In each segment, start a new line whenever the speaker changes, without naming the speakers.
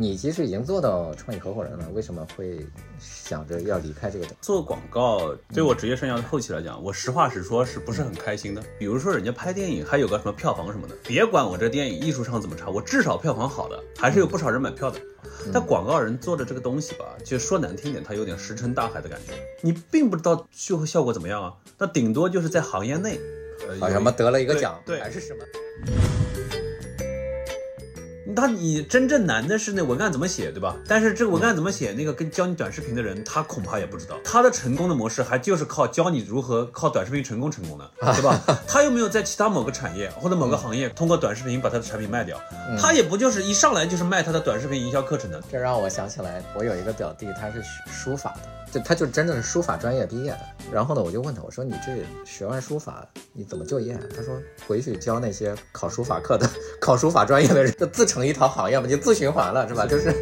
你其实已经做到创意合伙人了，为什么会想着要离开这个？
做广告对我职业生涯的后期来讲，我实话实说，是不是很开心的？比如说人家拍电影还有个什么票房什么的，别管我这电影艺术上怎么差，我至少票房好的，还是有不少人买票的。但广告人做的这个东西吧，就说难听点，他有点石沉大海的感觉，你并不知道最后效果怎么样啊。那顶多就是在行业内，
呃什么得了一个奖，
对，
还是什么？
他你真正难的是那文案怎么写，对吧？但是这个文案怎么写，那个跟教你短视频的人，他恐怕也不知道。他的成功的模式还就是靠教你如何靠短视频成功成功的，对吧？他又没有在其他某个产业或者某个行业通过短视频把他的产品卖掉，他也不就是一上来就是卖他的短视频营销课程的。
这让我想起来，我有一个表弟，他是学书法的。就他就真的是书法专业毕业的，然后呢，我就问他，我说你这学完书法你怎么就业？他说回去教那些考书法课的、考书法专业的人，就自成一套行业嘛，就自循环了，是吧？就是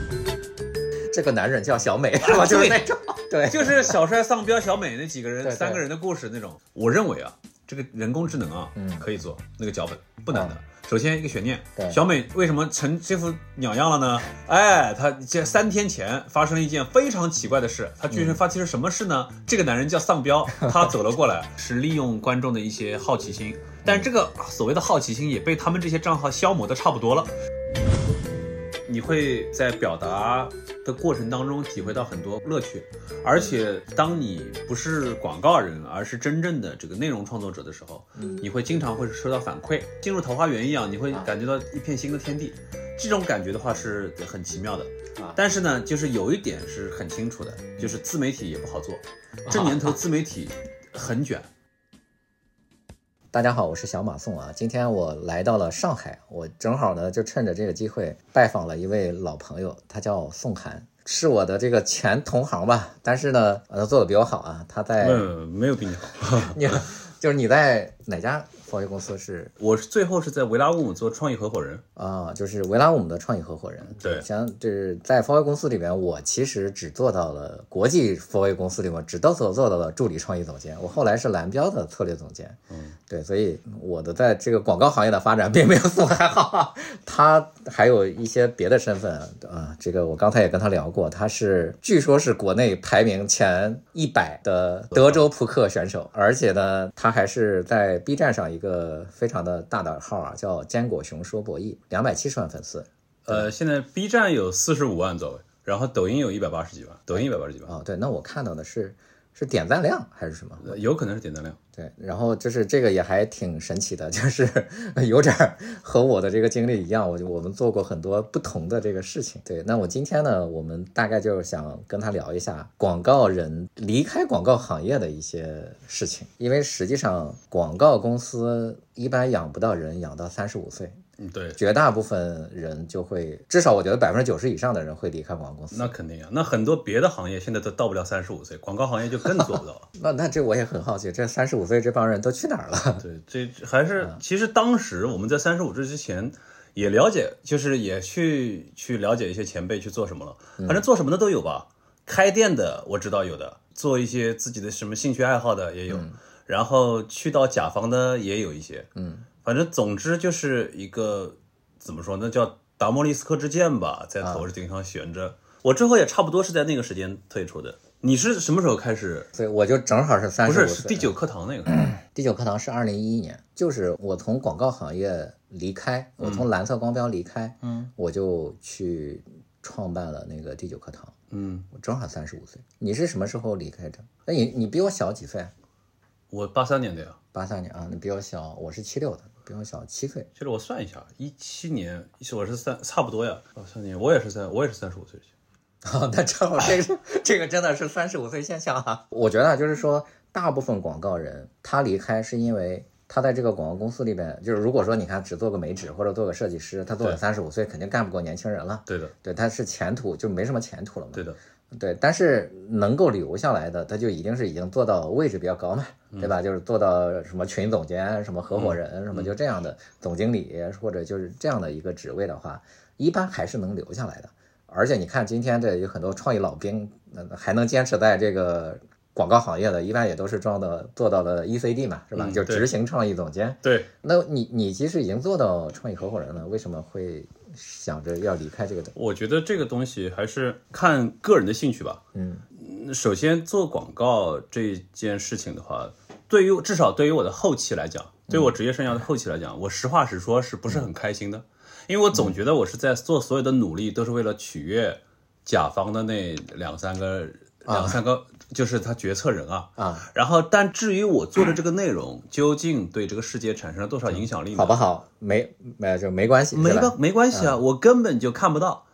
这个男人叫小美，是吧？就是那种，对，
就是小帅、丧彪、小美那几个人三个人的故事那种。我认为啊，这个人工智能啊，嗯，可以做那个脚本，不难的。首先一个悬念，小美为什么成这副鸟样了呢？哎，她这三天前发生了一件非常奇怪的事，她居然发生什么事呢？这个男人叫丧彪，他走了过来，是利用观众的一些好奇心，但这个所谓的好奇心也被他们这些账号消磨的差不多了。你会在表达的过程当中体会到很多乐趣，而且当你不是广告人，而是真正的这个内容创作者的时候，你会经常会收到反馈，进入桃花源一样，你会感觉到一片新的天地。这种感觉的话是很奇妙的啊。但是呢，就是有一点是很清楚的，就是自媒体也不好做，这年头自媒体很卷。
大家好，我是小马宋啊。今天我来到了上海，我正好呢就趁着这个机会拜访了一位老朋友，他叫宋涵，是我的这个前同行吧。但是呢，他做的比我好啊。他在
嗯，没有比你好。
你就是你在哪家？创业公司是，
我是最后是在维拉乌姆做创意合伙人
啊，就是维拉乌姆的创意合伙人。
对，
像就是在 f o r 公司里面，我其实只做到了国际 f o r 公司里面只到所做到了助理创意总监。我后来是蓝标的策略总监。嗯，对，所以我的在这个广告行业的发展并没有宋海好。他还有一些别的身份啊，这个我刚才也跟他聊过，他是据说是国内排名前一百的德州扑克选手，而且呢，他还是在 B 站上一。一个非常的大的号啊，叫坚果熊说博弈，两百七十万粉丝。
呃，现在 B 站有四十五万左右，然后抖音有一百八十几万，抖音一百八十几万。
哦，对，那我看到的是。是点赞量还是什么？
有可能是点赞量。
对，然后就是这个也还挺神奇的，就是 有点和我的这个经历一样，我就我们做过很多不同的这个事情。对，那我今天呢，我们大概就是想跟他聊一下广告人离开广告行业的一些事情，因为实际上广告公司一般养不到人，养到三十五岁。
嗯，对，
绝大部分人就会，至少我觉得百分之九十以上的人会离开广告公司。
那肯定呀，那很多别的行业现在都到不了三十五岁，广告行业就更做不到了。
那那这我也很好奇，这三十五岁这帮人都去哪儿了？
对，这还是其实当时我们在三十五岁之前也了解，就是也去去了解一些前辈去做什么了，反正做什么的都有吧。开店的我知道有的，做一些自己的什么兴趣爱好的也有，然后去到甲方的也有一些，嗯。反正总之就是一个怎么说，那叫达摩利斯克之剑吧，在头顶上悬着。我之后也差不多是在那个时间退出的。你是什么时候开始？
对，我就正好是三
十不是第九课堂那个。
第九课堂是二零一一年，就是我从广告行业离开，我从蓝色光标离开，嗯，我就去创办了那个第九课堂。嗯，我正好三十五岁。你是什么时候离开的？那你你比我小几岁？
我八三年的呀。
八三年啊，你比我小，我是七六的。比我小七岁，
其实我算一下，一七年我是三，差不多呀。哦三年我也是三，我也是三十五岁。
哦，那正好，这个这个真的是三十五岁现象哈。我觉得就是说，大部分广告人他离开是因为他在这个广告公司里边，就是如果说你看只做个美指或者做个设计师，他做了三十五岁肯定干不过年轻人了。
对的，
对，他是前途就没什么前途了嘛。
对的。
对，但是能够留下来的，他就一定是已经做到位置比较高嘛，对吧？就是做到什么群总监、什么合伙人、什么就这样的总经理，或者就是这样的一个职位的话，一般还是能留下来的。而且你看今天这有很多创意老兵，那还能坚持在这个广告行业的，一般也都是撞到做到了 ECD 嘛，是吧？就执行创意总监。
对。
那你你其实已经做到创意合伙人了，为什么会想着要离开这个的？
我觉得这个东西还是看个人的兴趣吧。嗯，首先做广告这件事情的话，对于至少对于我的后期来讲，对我职业生涯的后期来讲，我实话实说，是不是很开心的？因为我总觉得我是在做所有的努力都是为了取悦甲方的那两三个两三个。就是他决策人啊啊，然后但至于我做的这个内容究竟对这个世界产生了多少影响力，
好不好？没没就没关系，
没关没关系啊，我根本就看不到。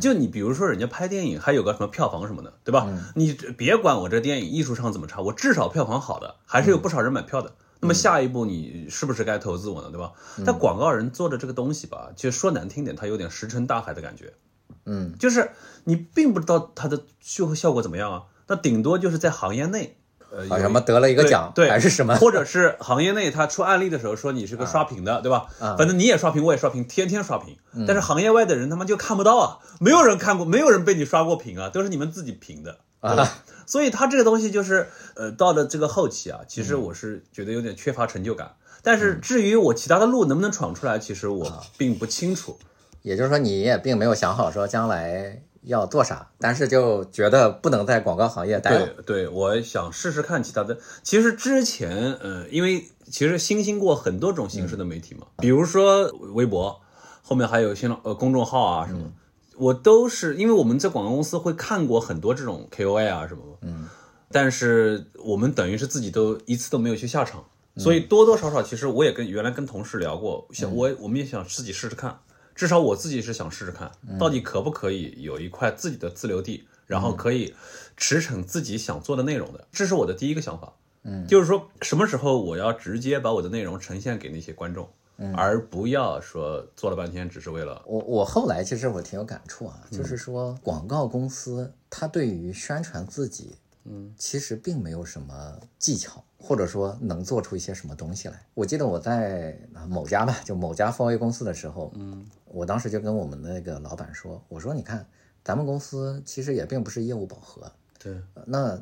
就你比如说人家拍电影还有个什么票房什么的，对吧？你别管我这电影艺术上怎么差，我至少票房好的，还是有不少人买票的。那么下一步你是不是该投资我呢？对吧？但广告人做的这个东西吧，其实说难听点，他有点石沉大海的感觉。
嗯，
就是你并不知道它的最后效果怎么样啊。那顶多就是在行业内，呃，
什么得了一个奖，
对，
还是什么，
或者是行业内他出案例的时候说你是个刷屏的，对吧？啊，反正你也刷屏，我也刷屏，天天刷屏。但是行业外的人他妈就看不到啊，没有人看过，没有人被你刷过屏啊，都是你们自己评的啊。所以他这个东西就是，呃，到了这个后期啊，其实我是觉得有点缺乏成就感。但是至于我其他的路能不能闯出来，其实我并不清楚。
也就是说，你也并没有想好说将来。要做啥？但是就觉得不能在广告行业待。
对对，我想试试看其他的。其实之前，呃，因为其实新兴过很多种形式的媒体嘛，比如说微博，后面还有新浪呃公众号啊什么，我都是因为我们在广告公司会看过很多这种 KOL 啊什么，嗯，但是我们等于是自己都一次都没有去下场，所以多多少少其实我也跟原来跟同事聊过，想我我们也想自己试试看。至少我自己是想试试看，到底可不可以有一块自己的自留地，然后可以驰骋自己想做的内容的。这是我的第一个想法。嗯，就是说什么时候我要直接把我的内容呈现给那些观众，而不要说做了半天只是为了
我。我后来其实我挺有感触啊，就是说广告公司它对于宣传自己，嗯，其实并没有什么技巧。或者说能做出一些什么东西来？我记得我在某家吧，就某家风 A 公司的时候，嗯，我当时就跟我们那个老板说，我说你看，咱们公司其实也并不是业务饱和，
对，
那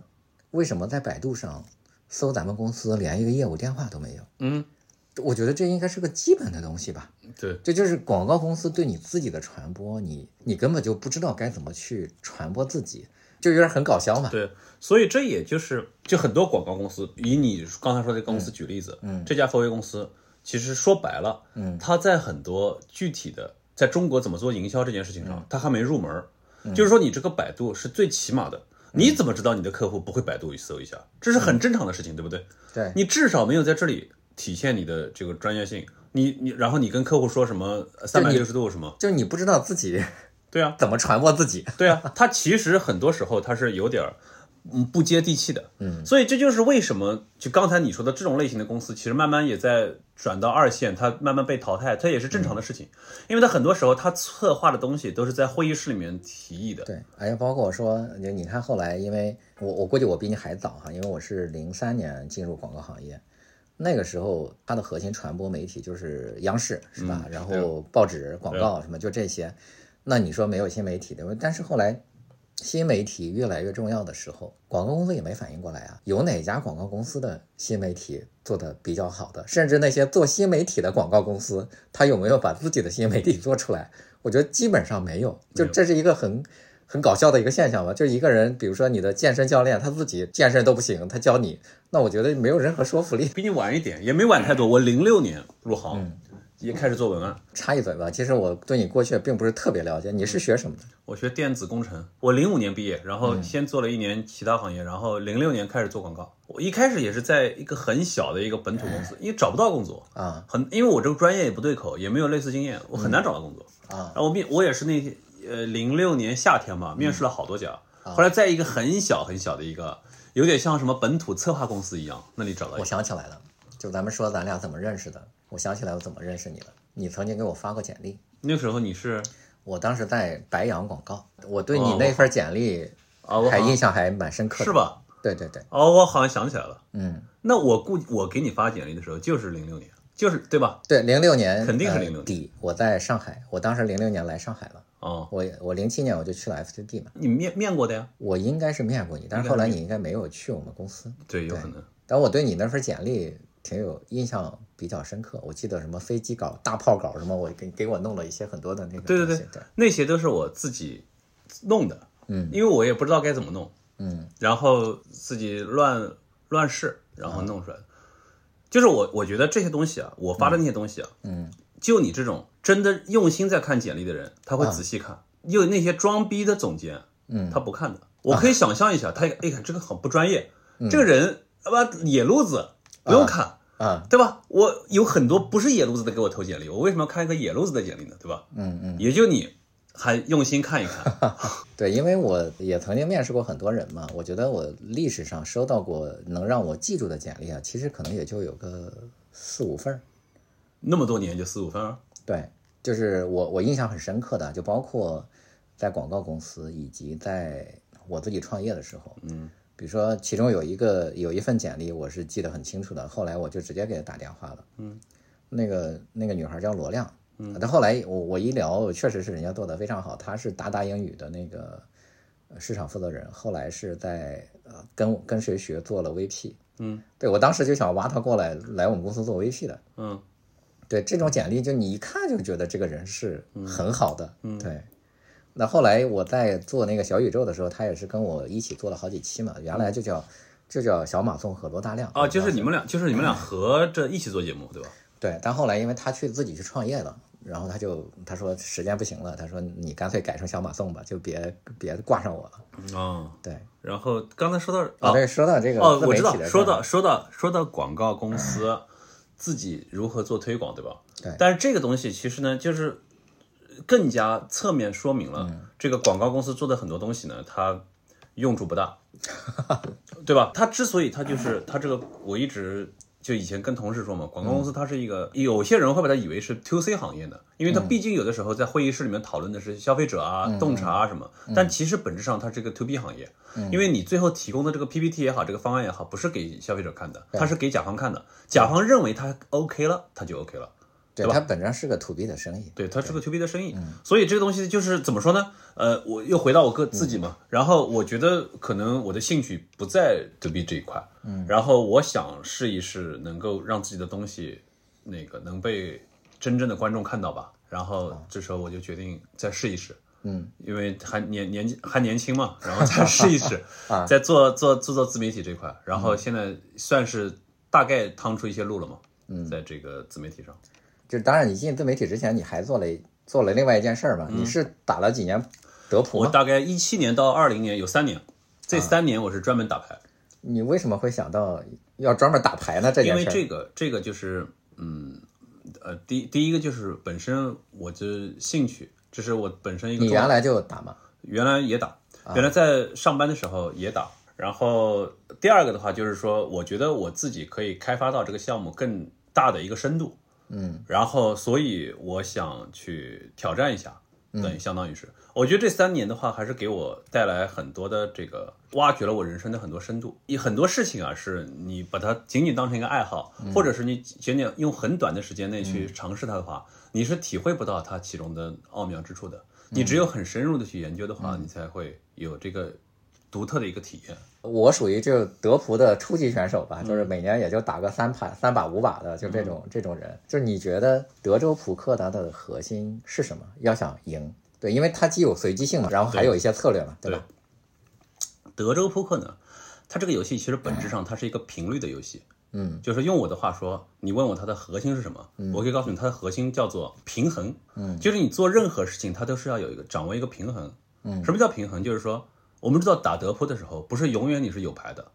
为什么在百度上搜咱们公司连一个业务电话都没有？
嗯，
我觉得这应该是个基本的东西吧。
对，
这就是广告公司对你自己的传播，你你根本就不知道该怎么去传播自己。就有点很搞笑嘛。
对，所以这也就是就很多广告公司，以你刚才说的公司举例子，嗯，这家 f o 公司其实说白了，嗯，他在很多具体的在中国怎么做营销这件事情上，他还没入门。就是说，你这个百度是最起码的，你怎么知道你的客户不会百度搜一下？这是很正常的事情，对不对？
对，
你至少没有在这里体现你的这个专业性。你你然后你跟客户说什么三百六十度什么？
就是你不知道自己。
对啊，
怎么传播自己？
对啊，他其实很多时候他是有点儿，嗯，不接地气的。嗯，所以这就是为什么就刚才你说的这种类型的公司，其实慢慢也在转到二线，它慢慢被淘汰，它也是正常的事情。因为它很多时候它策划的东西都是在会议室里面提议的。
对，而且包括说，就你看后来，因为我我估计我比你还早哈，因为我是零三年进入广告行业，那个时候它的核心传播媒体就是央视，是吧？然后报纸、广告什么就这些。那你说没有新媒体的，但是后来新媒体越来越重要的时候，广告公司也没反应过来啊。有哪家广告公司的新媒体做的比较好的？甚至那些做新媒体的广告公司，他有没有把自己的新媒体做出来？我觉得基本上没有。就这是一个很很搞笑的一个现象吧。就一个人，比如说你的健身教练，他自己健身都不行，他教你，那我觉得没有任何说服力。
比你晚一点，也没晚太多。我零六年入行。也开始做文案，
插一嘴吧。其实我对你过去并不是特别了解。你是学什么的？
我学电子工程。我零五年毕业，然后先做了一年其他行业，然后零六年开始做广告。我一开始也是在一个很小的一个本土公司，因为找不到工作
啊，
很因为我这个专业也不对口，也没有类似经验，我很难找到工作啊。然后我面我也是那呃零六年夏天嘛，面试了好多家，后来在一个很小很小的一个，有点像什么本土策划公司一样，那里找到。
我想起来了，就咱们说咱俩怎么认识的，我想起来我怎么认识你了。你曾经给我发过简历，
那时候你是，
我当时在白羊广告，我对你那份简历还印象还蛮深刻的，
是吧？
对对对，
哦，我好像想起来了，
嗯，
那我估我给你发简历的时候就是零六年，就是对吧？
对，零六年
肯定是零六年
底，我在上海，我当时零六年来上海了，
哦，
我我零七年我就去了 F C D 嘛，
你面面过的呀？
我应该是面过你，但是后来你应该没有去我们公司，
对，有可能。
但我对你那份简历。挺有印象，比较深刻。我记得什么飞机稿、大炮稿什么，我给给我弄了一些很多的那个。
对对对，那些都是我自己弄的。
嗯，
因为我也不知道该怎么弄。
嗯，
然后自己乱乱试，然后弄出来。就是我我觉得这些东西啊，我发的那些东西啊，
嗯，
就你这种真的用心在看简历的人，他会仔细看。又那些装逼的总监，
嗯，
他不看的。我可以想象一下，他哎看这个很不专业，这个人他妈野路子不用看
啊，
对吧？我有很多不是野路子的给我投简历，我为什么要看一个野路子的简历呢？对吧？
嗯嗯，
也就你。还用心看一看，
对，因为我也曾经面试过很多人嘛，我觉得我历史上收到过能让我记住的简历啊，其实可能也就有个四五份儿，
那么多年就四五份儿？
对，就是我我印象很深刻的，就包括在广告公司以及在我自己创业的时候，
嗯，
比如说其中有一个有一份简历我是记得很清楚的，后来我就直接给他打电话了，
嗯，
那个那个女孩叫罗亮。嗯但后来我我一聊，确实是人家做的非常好。他是达达英语的那个市场负责人，后来是在呃跟跟谁学做了 VP。
嗯，
对我当时就想挖他过来来我们公司做 VP 的。
嗯，
对这种简历，就你一看就觉得这个人是很好的。
嗯，
对。那后来我在做那个小宇宙的时候，他也是跟我一起做了好几期嘛。原来就叫就叫小马送和罗大亮。
啊，就是你们俩，就是你们俩合着一起做节目，对吧？
对，但后来因为他去自己去创业了。然后他就他说时间不行了，他说你干脆改成小马送吧，就别别挂上我了。
哦，
对。
然后刚才说到
哦，对，说到这个
哦，我知道，说到说到说到广告公司自己如何做推广，对吧？
对。
但是这个东西其实呢，就是更加侧面说明了这个广告公司做的很多东西呢，它用处不大，对吧？它之所以它就是它这个，我一直。就以前跟同事说嘛，广告公司它是一个，有些人会把它以为是 to C 行业的，因为它毕竟有的时候在会议室里面讨论的是消费者啊、洞察啊什么，但其实本质上它是个 to B 行业，因为你最后提供的这个 PPT 也好，这个方案也好，不是给消费者看的，它是给甲方看的，甲方认为它 OK 了，它就 OK 了。
对它本质上是个 to B 的生意，
对，它是个 to B 的生意，所以这个东西就是怎么说呢？呃，我又回到我个自己嘛，然后我觉得可能我的兴趣不在 to B 这一块，
嗯，
然后我想试一试，能够让自己的东西那个能被真正的观众看到吧。然后这时候我就决定再试一试，
嗯，
因为还年年纪还年轻嘛，然后再试一试
啊，
再做做做做自媒体这块，然后现在算是大概趟出一些路了嘛，
嗯，
在这个自媒体上。
就是当然，你进自媒体之前，你还做了做了另外一件事儿嘛？你是打了几年德普
我大概一七年到二零年有三年，这三年我是专门打牌。
你为什么会想到要专门打牌呢？这
件事？因为这个这个就是嗯呃，第第一个就是本身我的兴趣，这是我本身一个。
你原来就打吗？
原来也打，原来在上班的时候也打。然后第二个的话就是说，我觉得我自己可以开发到这个项目更大的一个深度。
嗯，
然后所以我想去挑战一下，等于相当于是，我觉得这三年的话，还是给我带来很多的这个，挖掘了我人生的很多深度。一很多事情啊，是你把它仅仅当成一个爱好，或者是你仅仅用很短的时间内去尝试它的话，你是体会不到它其中的奥妙之处的。你只有很深入的去研究的话，你才会有这个独特的一个体验。
我属于就德扑的初级选手吧，就是每年也就打个三盘、三把、五把的，就这种这种人。就是你觉得德州扑克它的核心是什么？要想赢，对，因为它既有随机性嘛，然后还有一些策略嘛，
对
吧？
德州扑克呢，它这个游戏其实本质上它是一个频率的游戏，
嗯，
就是用我的话说，你问我它的核心是什么，我可以告诉你，它的核心叫做平衡，
嗯，
就是你做任何事情，它都是要有一个掌握一个平衡，
嗯，
什么叫平衡？就是说。我们知道打德扑的时候，不是永远你是有牌的，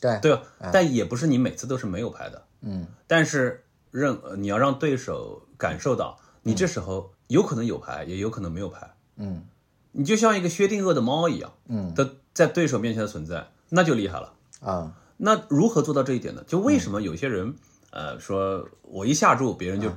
对
对吧？但也不是你每次都是没有牌的，
嗯。
但是让你要让对手感受到，你这时候有可能有牌，也有可能没有牌，
嗯。
你就像一个薛定谔的猫一样，
嗯，
的在对手面前的存在，那就厉害了
啊。
那如何做到这一点呢？就为什么有些人，呃，说我一下注，别人就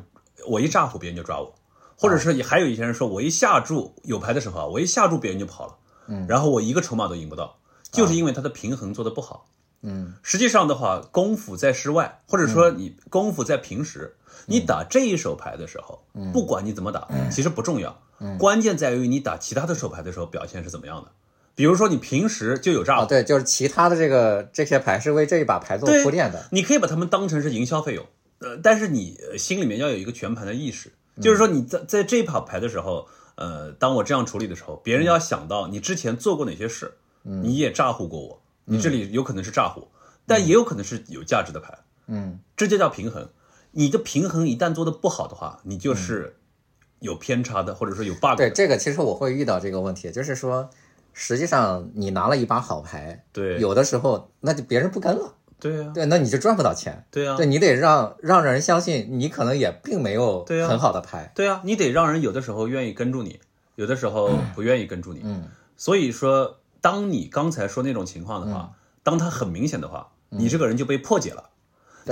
我一炸唬，别人就抓我，或者是还有一些人说我一下注有牌的时候啊，我一下注，别人就跑了。
嗯，
然后我一个筹码都赢不到，就是因为它的平衡做的不好。
嗯，
实际上的话，功夫在室外，或者说你功夫在平时，你打这一手牌的时候，不管你怎么打，其实不重要。关键在于你打其他的手牌的时候表现是怎么样的。比如说你平时就有炸
对，就是其他的这个这些牌是为这一把牌做铺垫的。
你可以把它们当成是营销费用，呃，但是你心里面要有一个全盘的意识，就是说你在在这一把牌的时候，呃，当我这样处理的时候，别人要想到你之前做过哪些事，你也诈唬过我，你这里有可能是诈唬，但也有可能是有价值的牌，
嗯，
这就叫平衡。你的平衡一旦做的不好的话，你就是有偏差的，或者说有 bug。
对这个，其实我会遇到这个问题，就是说。实际上，你拿了一把好牌，
对，
有的时候那就别人不跟了，
对呀，
对，那你就赚不到钱，
对呀，
对你得让让人相信你可能也并没有很好的牌，
对呀，你得让人有的时候愿意跟住你，有的时候不愿意跟住你，
嗯，
所以说，当你刚才说那种情况的话，当他很明显的话，你这个人就被破解了。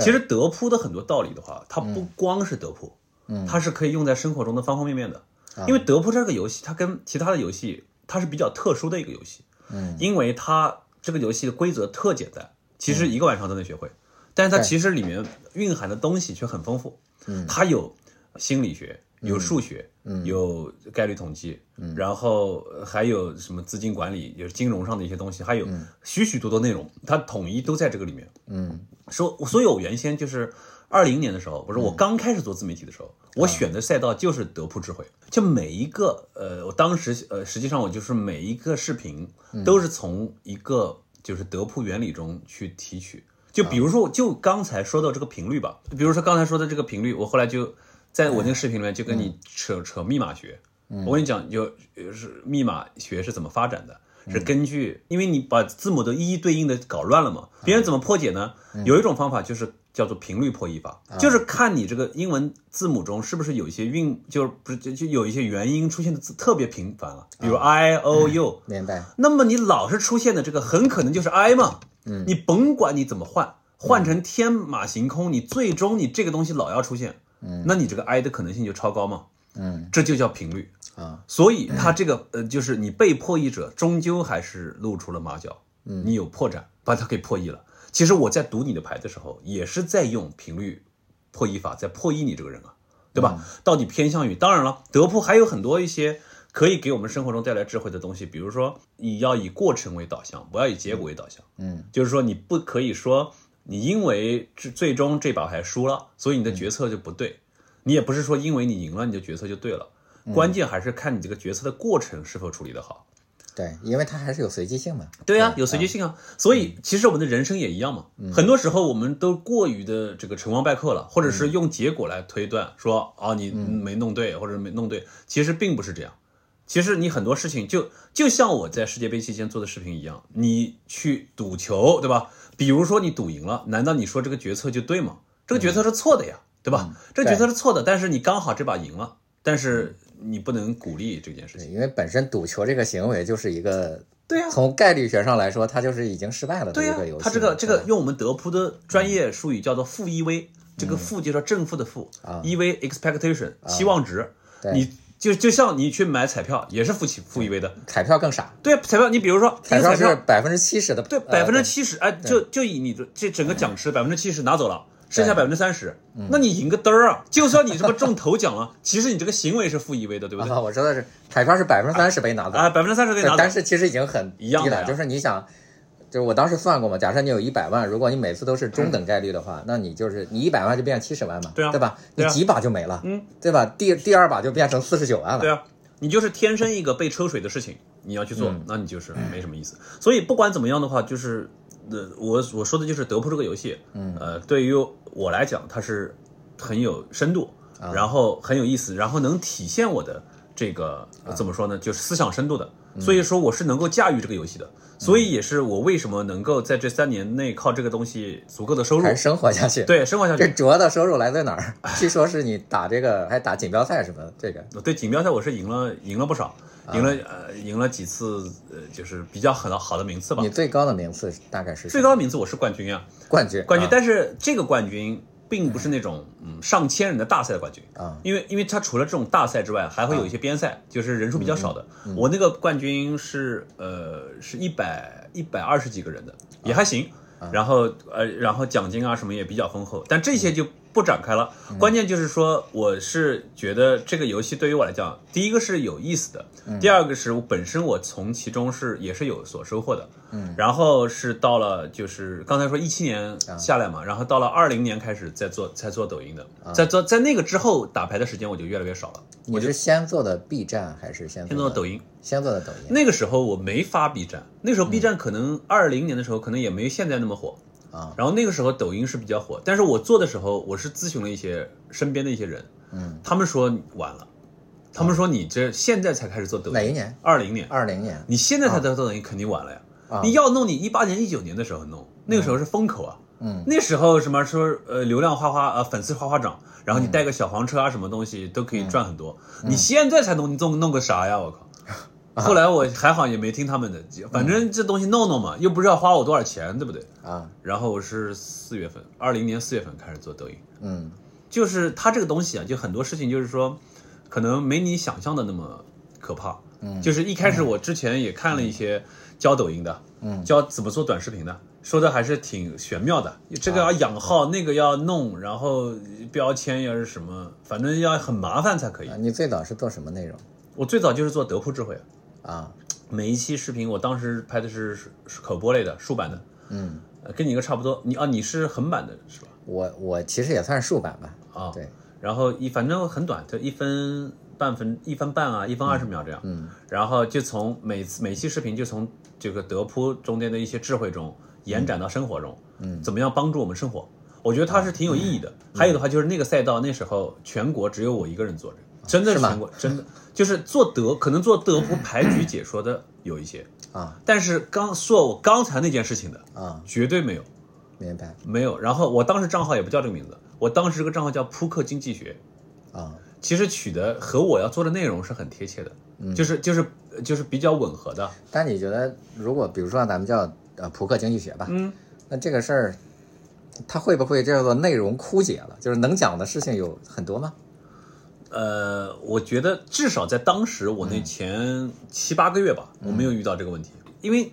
其实德扑的很多道理的话，它不光是德扑，
嗯，
它是可以用在生活中的方方面面的，因为德扑这个游戏，它跟其他的游戏。它是比较特殊的一个游戏，
嗯，
因为它这个游戏的规则特简单，其实一个晚上都能学会，但是它其实里面蕴含的东西却很丰富，
嗯，
它有心理学，有数学，嗯，有概率统计，嗯，然后还有什么资金管理，就是金融上的一些东西，还有许许多多内容，它统一都在这个里面，
嗯，
说，所以我原先就是。二零年的时候，不是我刚开始做自媒体的时候，我选的赛道就是德扑智慧。就每一个，呃，我当时，呃，实际上我就是每一个视频都是从一个就是德扑原理中去提取。就比如说，就刚才说到这个频率吧，比如说刚才说的这个频率，我后来就在我那个视频里面就跟你扯扯密码学。我跟你讲，就是密码学是怎么发展的，是根据，因为你把字母都一一对应的搞乱了嘛。别人怎么破解呢？有一种方法就是。叫做频率破译法，就是看你这个英文字母中是不是有一些韵，就是不是就就有一些元音出现的字特别频繁了，比如 i o u，
明白？
那么你老是出现的这个很可能就是 i 嘛，
嗯，
你甭管你怎么换，换成天马行空，你最终你这个东西老要出现，
嗯，
那你这个 i 的可能性就超高嘛，
嗯，
这就叫频率
啊，
所以它这个呃就是你被破译者终究还是露出了马脚，
嗯，
你有破绽，把它给破译了。其实我在读你的牌的时候，也是在用频率破译法在破译你这个人啊，对吧？到底偏向于？当然了，德扑还有很多一些可以给我们生活中带来智慧的东西，比如说你要以过程为导向，不要以结果为导向。
嗯，
就是说你不可以说你因为最最终这把牌输了，所以你的决策就不对。你也不是说因为你赢了，你的决策就对了。关键还是看你这个决策的过程是否处理得好。
对，因为它还是有随机性嘛。
对呀，有随机性啊。所以其实我们的人生也一样嘛。很多时候我们都过于的这个成王败寇了，或者是用结果来推断，说啊你没弄对或者没弄对，其实并不是这样。其实你很多事情就就像我在世界杯期间做的视频一样，你去赌球，对吧？比如说你赌赢了，难道你说这个决策就对吗？这个决策是错的呀，对吧？这个决策是错的，但是你刚好这把赢了，但是。你不能鼓励这件事情，
因为本身赌球这个行为就是一个，
对呀，
从概率学上来说，它就是已经失败了的一个游戏。
它这个这个用我们德扑的专业术语叫做负 EV，这个负就是正负的负，EV expectation 期望值，你就就像你去买彩票也是负起负 EV 的，
彩票更傻。
对，彩票你比如说
彩票是百分之七十的，
对，百分之七十，哎，就就以你的这整个奖池百分之七十拿走了。剩下百分之三十，那你赢个嘚儿啊！就算你什么中头奖了，其实你这个行为是负一位的，对不对？
我说的是彩票是百分之三十被拿走
啊，百分之三十被拿走，
但是其实已经很
一样
了。就是你想，就是我当时算过嘛，假设你有一百万，如果你每次都是中等概率的话，那你就是你一百万就变成七十万嘛，
对啊，
对吧？你几把就没了，
嗯，
对吧？第第二把就变成四十九万了，
对啊，你就是天生一个被抽水的事情，你要去做，那你就是没什么意思。所以不管怎么样的话，就是。那我我说的就是德扑这个游戏，
嗯，
呃，对于我来讲，它是很有深度，然后很有意思，然后能体现我的这个怎么说呢，就是思想深度的。所以说我是能够驾驭这个游戏的，所以也是我为什么能够在这三年内靠这个东西足够的收入
还生活下去。
对，生活下去。
这主要的收入来自哪儿？据说是你打这个还打锦标赛什么这个？
对，锦标赛我是赢了，赢了不少。赢了呃，赢了几次，呃，就是比较很好的名次吧。
你最高的名次大概是？
最高的名次我是冠军啊，
冠军，
冠军。但是这个冠军并不是那种嗯上千人的大赛的冠军
啊，
因为因为他除了这种大赛之外，还会有一些边赛，就是人数比较少的。我那个冠军是呃是一百一百二十几个人的，也还行。然后呃然后奖金啊什么也比较丰厚，但这些就不展开了。关键就是说，我是觉得这个游戏对于我来讲，第一个是有意思的，第二个是我本身我从其中是也是有所收获的。
嗯，
然后是到了就是刚才说一七年下来嘛，然后到了二零年开始在做在做抖音的，在做在那个之后打牌的时间我就越来越少了。
你是先做的 B 站还是先
先做的抖音？
先做的抖音。
那个时候我没发 B 站，那时候 B 站可能二零年的时候可能也没现在那么火。
啊，
然后那个时候抖音是比较火，但是我做的时候，我是咨询了一些身边的一些人，
嗯，
他们说晚了，他们说你这现在才开始做抖音，
哪一年？
二零年，
二零年，
你现在才做抖音肯定晚了呀，你要弄你一八年、一九年的时候弄，那个时候是风口啊，
嗯，
那时候什么说呃流量哗哗呃粉丝哗哗涨，然后你带个小黄车啊什么东西都可以赚很多，你现在才弄你弄弄个啥呀，我靠。后来我还好也没听他们的，反正这东西弄弄嘛，又不是要花我多少钱，对不对？
啊。
然后我是四月份，二零年四月份开始做抖音。
嗯，
就是它这个东西啊，就很多事情就是说，可能没你想象的那么可怕。
嗯，
就是一开始我之前也看了一些教抖音的，
嗯，
教怎么做短视频的，说的还是挺玄妙的。这个要养号，那个要弄，然后标签要是什么，反正要很麻烦才可以。
你最早是做什么内容？
我最早就是做德扑智慧。
啊，
每一期视频我当时拍的是口播类的竖版的，
嗯，
跟你一个差不多。你啊，你是横版的是吧？
我我其实也算是竖版吧。
啊，
对。
然后一反正很短，就一分半分一分半啊，一分二十秒这样。
嗯。
然后就从每次每期视频就从这个德扑中间的一些智慧中延展到生活中，
嗯，
怎么样帮助我们生活？我觉得它是挺有意义的。还有的话就是那个赛道那时候全国只有我一个人做着。真的是全国真的就是做德，可能做德扑牌局解说的有一些
啊，
但是刚说我刚才那件事情的
啊，
绝对没有，
明白
没有。然后我当时账号也不叫这个名字，我当时这个账号叫扑克经济学
啊，
其实取的和我要做的内容是很贴切的，就是就是就是比较吻合的。
但你觉得，如果比如说咱们叫呃扑克经济学吧，
嗯，
那这个事儿，它会不会叫做内容枯竭了？就是能讲的事情有很多吗？
呃，我觉得至少在当时我那前七八个月吧，我没有遇到这个问题，因为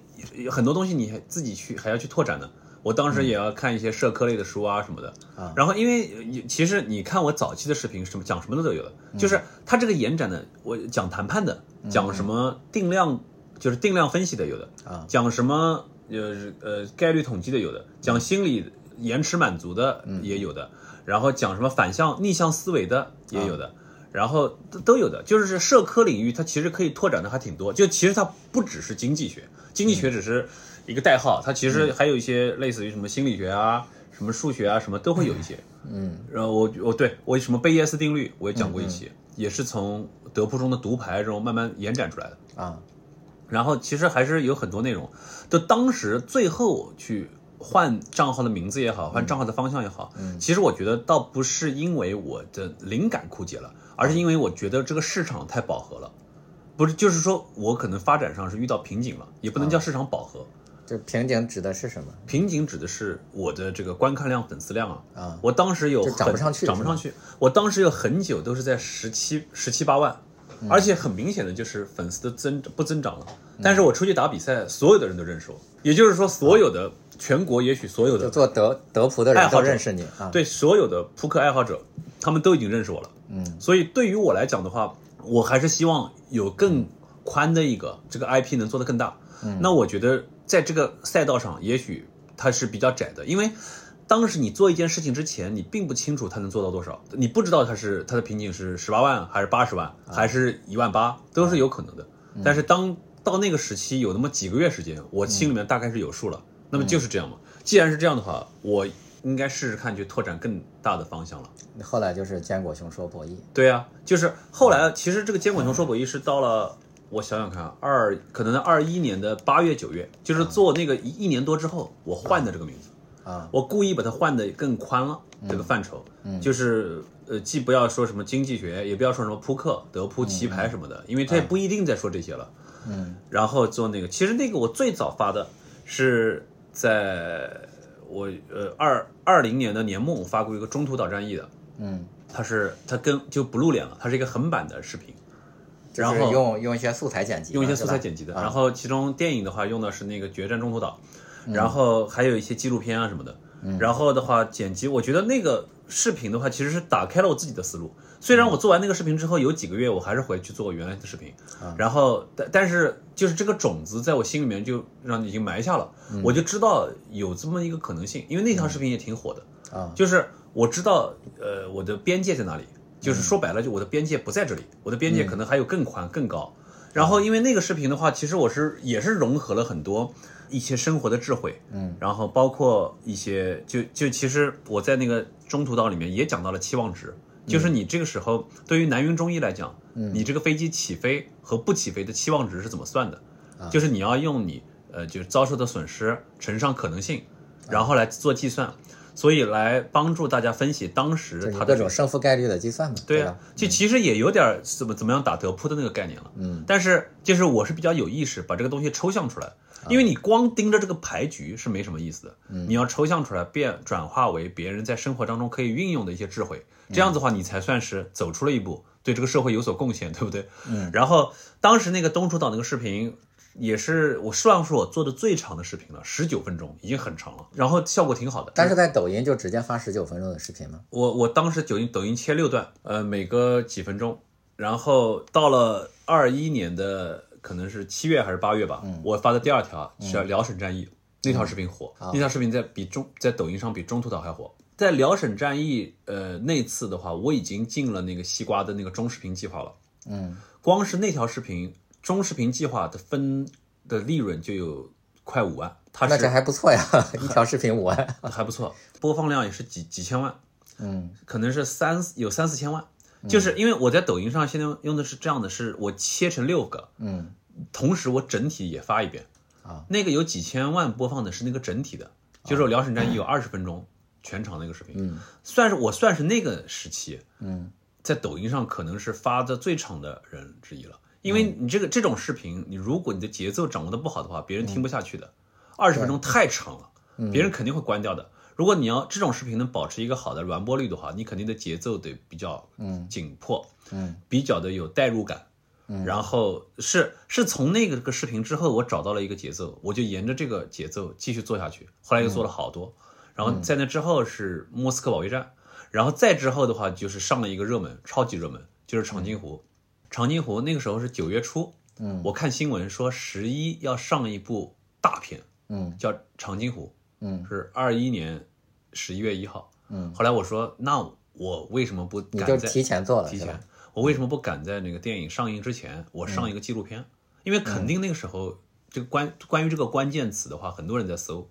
很多东西你还自己去还要去拓展呢。我当时也要看一些社科类的书啊什么的，
啊，
然后因为其实你看我早期的视频，什么讲什么的都有的，就是它这个延展的，我讲谈判的，讲什么定量，就是定量分析的有的，
啊，
讲什么呃呃概率统计的有的，讲心理延迟满足的也有的，然后讲什么反向逆向思维的也有的。然后都都有的，就是社科领域，它其实可以拓展的还挺多。就其实它不只是经济学，经济学只是一个代号，它其实还有一些类似于什么心理学啊、什么数学啊，什么都会有一些。
嗯，
然后我我对我什么贝叶斯定律我也讲过一期，也是从德扑中的读牌中慢慢延展出来的
啊。
然后其实还是有很多内容，就当时最后去换账号的名字也好，换账号的方向也好，
嗯，
其实我觉得倒不是因为我的灵感枯竭了。而是因为我觉得这个市场太饱和了，不是，就是说我可能发展上是遇到瓶颈了，也不能叫市场饱和。
这瓶颈指的是什么？
瓶颈指的是我的这个观看量、粉丝量啊。
啊，
我当时有
涨不上去，
涨不上去。我当时有很久都是在十七、十七八万，而且很明显的就是粉丝的增不增长了。但是我出去打比赛，所有的人都认识我，也就是说，所有的全国也许所有的
做德德扑的人都认识你啊。
对，所有的扑克爱好者，他们都已经认识我了。
嗯，
所以对于我来讲的话，我还是希望有更宽的一个这个 IP 能做得更大。
嗯，
那我觉得在这个赛道上，也许它是比较窄的，因为当时你做一件事情之前，你并不清楚它能做到多少，你不知道它是它的瓶颈是十八万还是八十万还是一万八，都是有可能的。但是当到那个时期有那么几个月时间，我心里面大概是有数了。那么就是这样嘛。既然是这样的话，我。应该试试看，去拓展更大的方向了。
后来就是坚果熊说博弈。
对啊，就是后来，其实这个坚果熊说博弈是到了，我想想看，二可能二一年的八月九月，就是做那个一一年多之后，我换的这个名字
啊，
我故意把它换的更宽了这个范畴，就是呃，既不要说什么经济学，也不要说什么扑克、德扑、棋牌什么的，因为他也不一定在说这些了。
嗯，
然后做那个，其实那个我最早发的是在。我呃二二零年的年末，我发过一个中途岛战役的，
嗯，
它是它跟就不露脸了，它是一个横版的视频，然后
用用一些素材剪辑，
用一些素材剪辑的，然后其中电影的话用的是那个决战中途岛，然后还有一些纪录片啊什么的，然后的话剪辑，我觉得那个视频的话其实是打开了我自己的思路。虽然我做完那个视频之后有几个月，我还是回去做我原来的视频，然后但但是就是这个种子在我心里面就让已经埋下了，我就知道有这么一个可能性，因为那条视频也挺火的
啊，
就是我知道呃我的边界在哪里，就是说白了就我的边界不在这里，我的边界可能还有更宽更高。然后因为那个视频的话，其实我是也是融合了很多一些生活的智慧，
嗯，
然后包括一些就就其实我在那个中途岛里面也讲到了期望值。就是你这个时候，对于南云中医来讲，你这个飞机起飞和不起飞的期望值是怎么算的？就是你要用你呃，就是遭受的损失乘上可能性，然后来做计算，所以来帮助大家分析当时它的
各种胜负概率的计算嘛。对
啊，就其实也有点怎么怎么样打德扑的那个概念了。
嗯，
但是就是我是比较有意识把这个东西抽象出来。因为你光盯着这个牌局是没什么意思的，你要抽象出来，变转化为别人在生活当中可以运用的一些智慧，这样子的话，你才算是走出了一步，对这个社会有所贡献，对不对？
嗯。
然后当时那个东楚岛那个视频，也是我算是我做的最长的视频了，十九分钟，已经很长了，然后效果挺好的。
但是在抖音就直接发十九分钟的视频吗？
我我当时抖音抖音切六段，呃，每个几分钟，然后到了二一年的。可能是七月还是八月吧，我发的第二条是辽沈战役。那条视频火，那条视频在比中在抖音上比中途岛还火。在辽沈战役呃那次的话，我已经进了那个西瓜的那个中视频计划了。
嗯，
光是那条视频中视频计划的分的利润就有快五万，它
那这还不错呀，一条视频五万。
还不错，播放量也是几几千万，
嗯，
可能是三有三四千万。就是因为我在抖音上现在用的是这样的，是我切成六个，
嗯，
同时我整体也发一遍，
啊，
那个有几千万播放的是那个整体的，就是辽沈战役有二十分钟全场那个视频，
嗯，
算是我算是那个时期，
嗯，
在抖音上可能是发的最长的人之一了，因为你这个这种视频，你如果你的节奏掌握的不好的话，别人听不下去的，二十分钟太长了，别人肯定会关掉的。如果你要这种视频能保持一个好的完播率的话，你肯定的节奏得比较嗯。紧迫，
嗯，
比较的有代入感，
嗯，
然后是是从那个个视频之后，我找到了一个节奏，我就沿着这个节奏继续做下去，后来又做了好多，然后在那之后是莫斯科保卫战，然后再之后的话就是上了一个热门，超级热门，就是长津湖，长津湖那个时候是九月初，
嗯，
我看新闻说十一要上一部大片，
嗯，
叫长津湖，
嗯，
是二一年。十一月一号，
嗯，
后来我说，那我为什么不赶在
提前做了？
提前，我为什么不赶在那个电影上映之前，我上一个纪录片？因为肯定那个时候，这个关关于这个关键词的话，很多人在搜，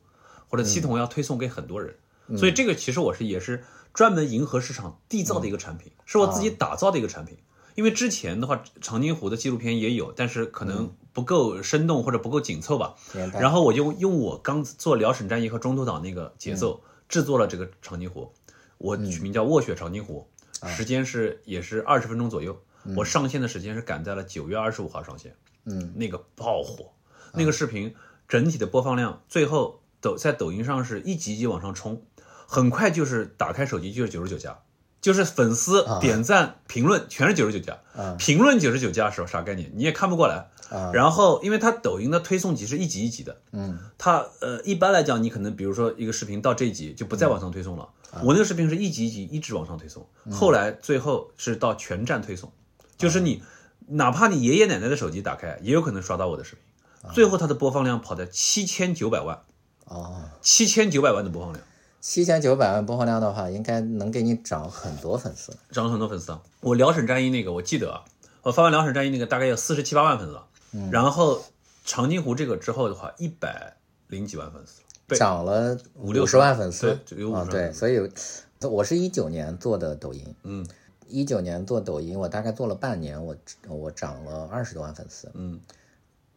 或者系统要推送给很多人，所以这个其实我是也是专门迎合市场缔造的一个产品，是我自己打造的一个产品。因为之前的话，长津湖的纪录片也有，但是可能不够生动或者不够紧凑吧。然后我就用我刚做辽沈战役和中途岛那个节奏。制作了这个长津湖，我取名叫卧雪长津湖，时间是也是二十分钟左右。我上线的时间是赶在了九月二十五号上线。
嗯，
那个爆火，那个视频整体的播放量，最后抖在抖音上是一级一级往上冲，很快就是打开手机就是九十九加，就是粉丝点赞评论全是九十九加。评论九十九加是啥概念？你也看不过来。然后，因为它抖音的推送级是一级一级的，
嗯，
它呃一般来讲，你可能比如说一个视频到这一集就不再往上推送了。我那个视频是一级一级一直往上推送，后来最后是到全站推送，就是你哪怕你爷爷奶奶的手机打开，也有可能刷到我的视频。最后它的播放量跑在七千九百万，
哦，
七千九百万的播放量，
七千九百万播放量的话，应该能给你涨很多粉丝，
涨了很多粉丝啊！我辽沈战役那个我记得啊，我发完辽沈战役那个大概有四十七八万粉丝。然后长津湖这个之后的话，一百零几万粉丝，
涨了
五六
十万粉丝，
啊，
对，所以我是一九年做的抖音，
嗯，
一九年做抖音，我大概做了半年，我我涨了二十多万粉丝，
嗯，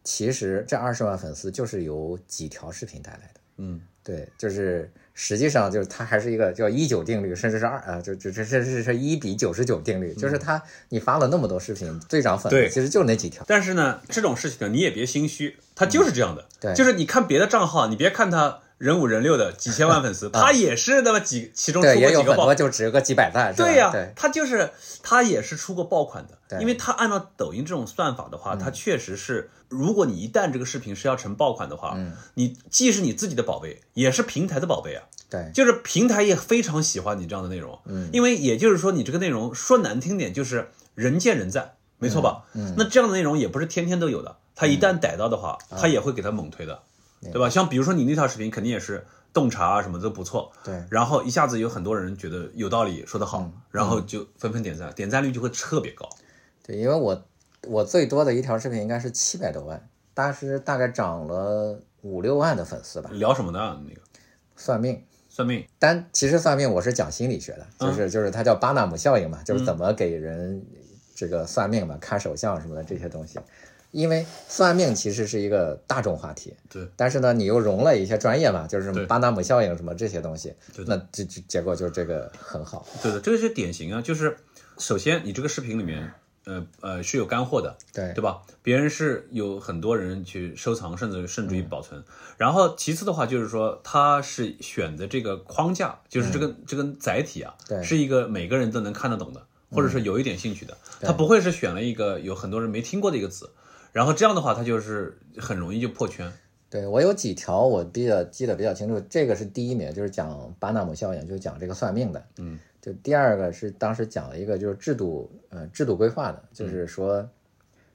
其实这二十万粉丝就是由几条视频带来的，
嗯，
对，就是。实际上就是它还是一个叫一九定律，甚至是二啊，就就这这这是一比九十九定律，就是它你发了那么多视频，最涨粉
对，
其实就那几条。
但是呢，这种事情呢，你也别心虚，它就是这样的。
对，
就是你看别的账号，你别看他人五人六的几千万粉丝，他也是那么几其中出过几个
爆，就值个几百万。
对呀，他就是他也是出过爆款的，因为他按照抖音这种算法的话，他确实是，如果你一旦这个视频是要成爆款的话，你既是你自己的宝贝，也是平台的宝贝啊。
对，
就是平台也非常喜欢你这样的内容，嗯，因为也就是说你这个内容说难听点就是人见人赞，没错吧？嗯，那这样的内容也不是天天都有的，他一旦逮到的话，他也会给他猛推的，对吧？像比如说你那条视频肯定也是洞察啊什么都不错，
对，
然后一下子有很多人觉得有道理，说得好，然后就纷纷点赞，点赞率就会特别高。
对，因为我我最多的一条视频应该是七百多万，当时大概涨了五六万的粉丝吧。
聊什么呢？那个
算命。
算命，
但其实算命我是讲心理学的，就是就是它叫巴纳姆效应嘛，就是怎么给人这个算命嘛，看手相什么的这些东西。因为算命其实是一个大众话题，
对，
但是呢，你又融了一些专业嘛，就是巴纳姆效应什么这些东西，那这这结果就这个很好。
对的，这个是典型啊，就是首先你这个视频里面。呃呃是有干货的，
对
对吧？别人是有很多人去收藏，甚至甚至于保存。然后其次的话，就是说他是选的这个框架，就是这个这个载体啊，是一个每个人都能看得懂的，或者是有一点兴趣的。他不会是选了一个有很多人没听过的一个词，然后这样的话，他就是很容易就破圈。
对我有几条我比较记得比较清楚，这个是第一名，就是讲巴纳姆效应，就讲这个算命的，
嗯。
就第二个是当时讲了一个就是制度，呃，制度规划的，就是说，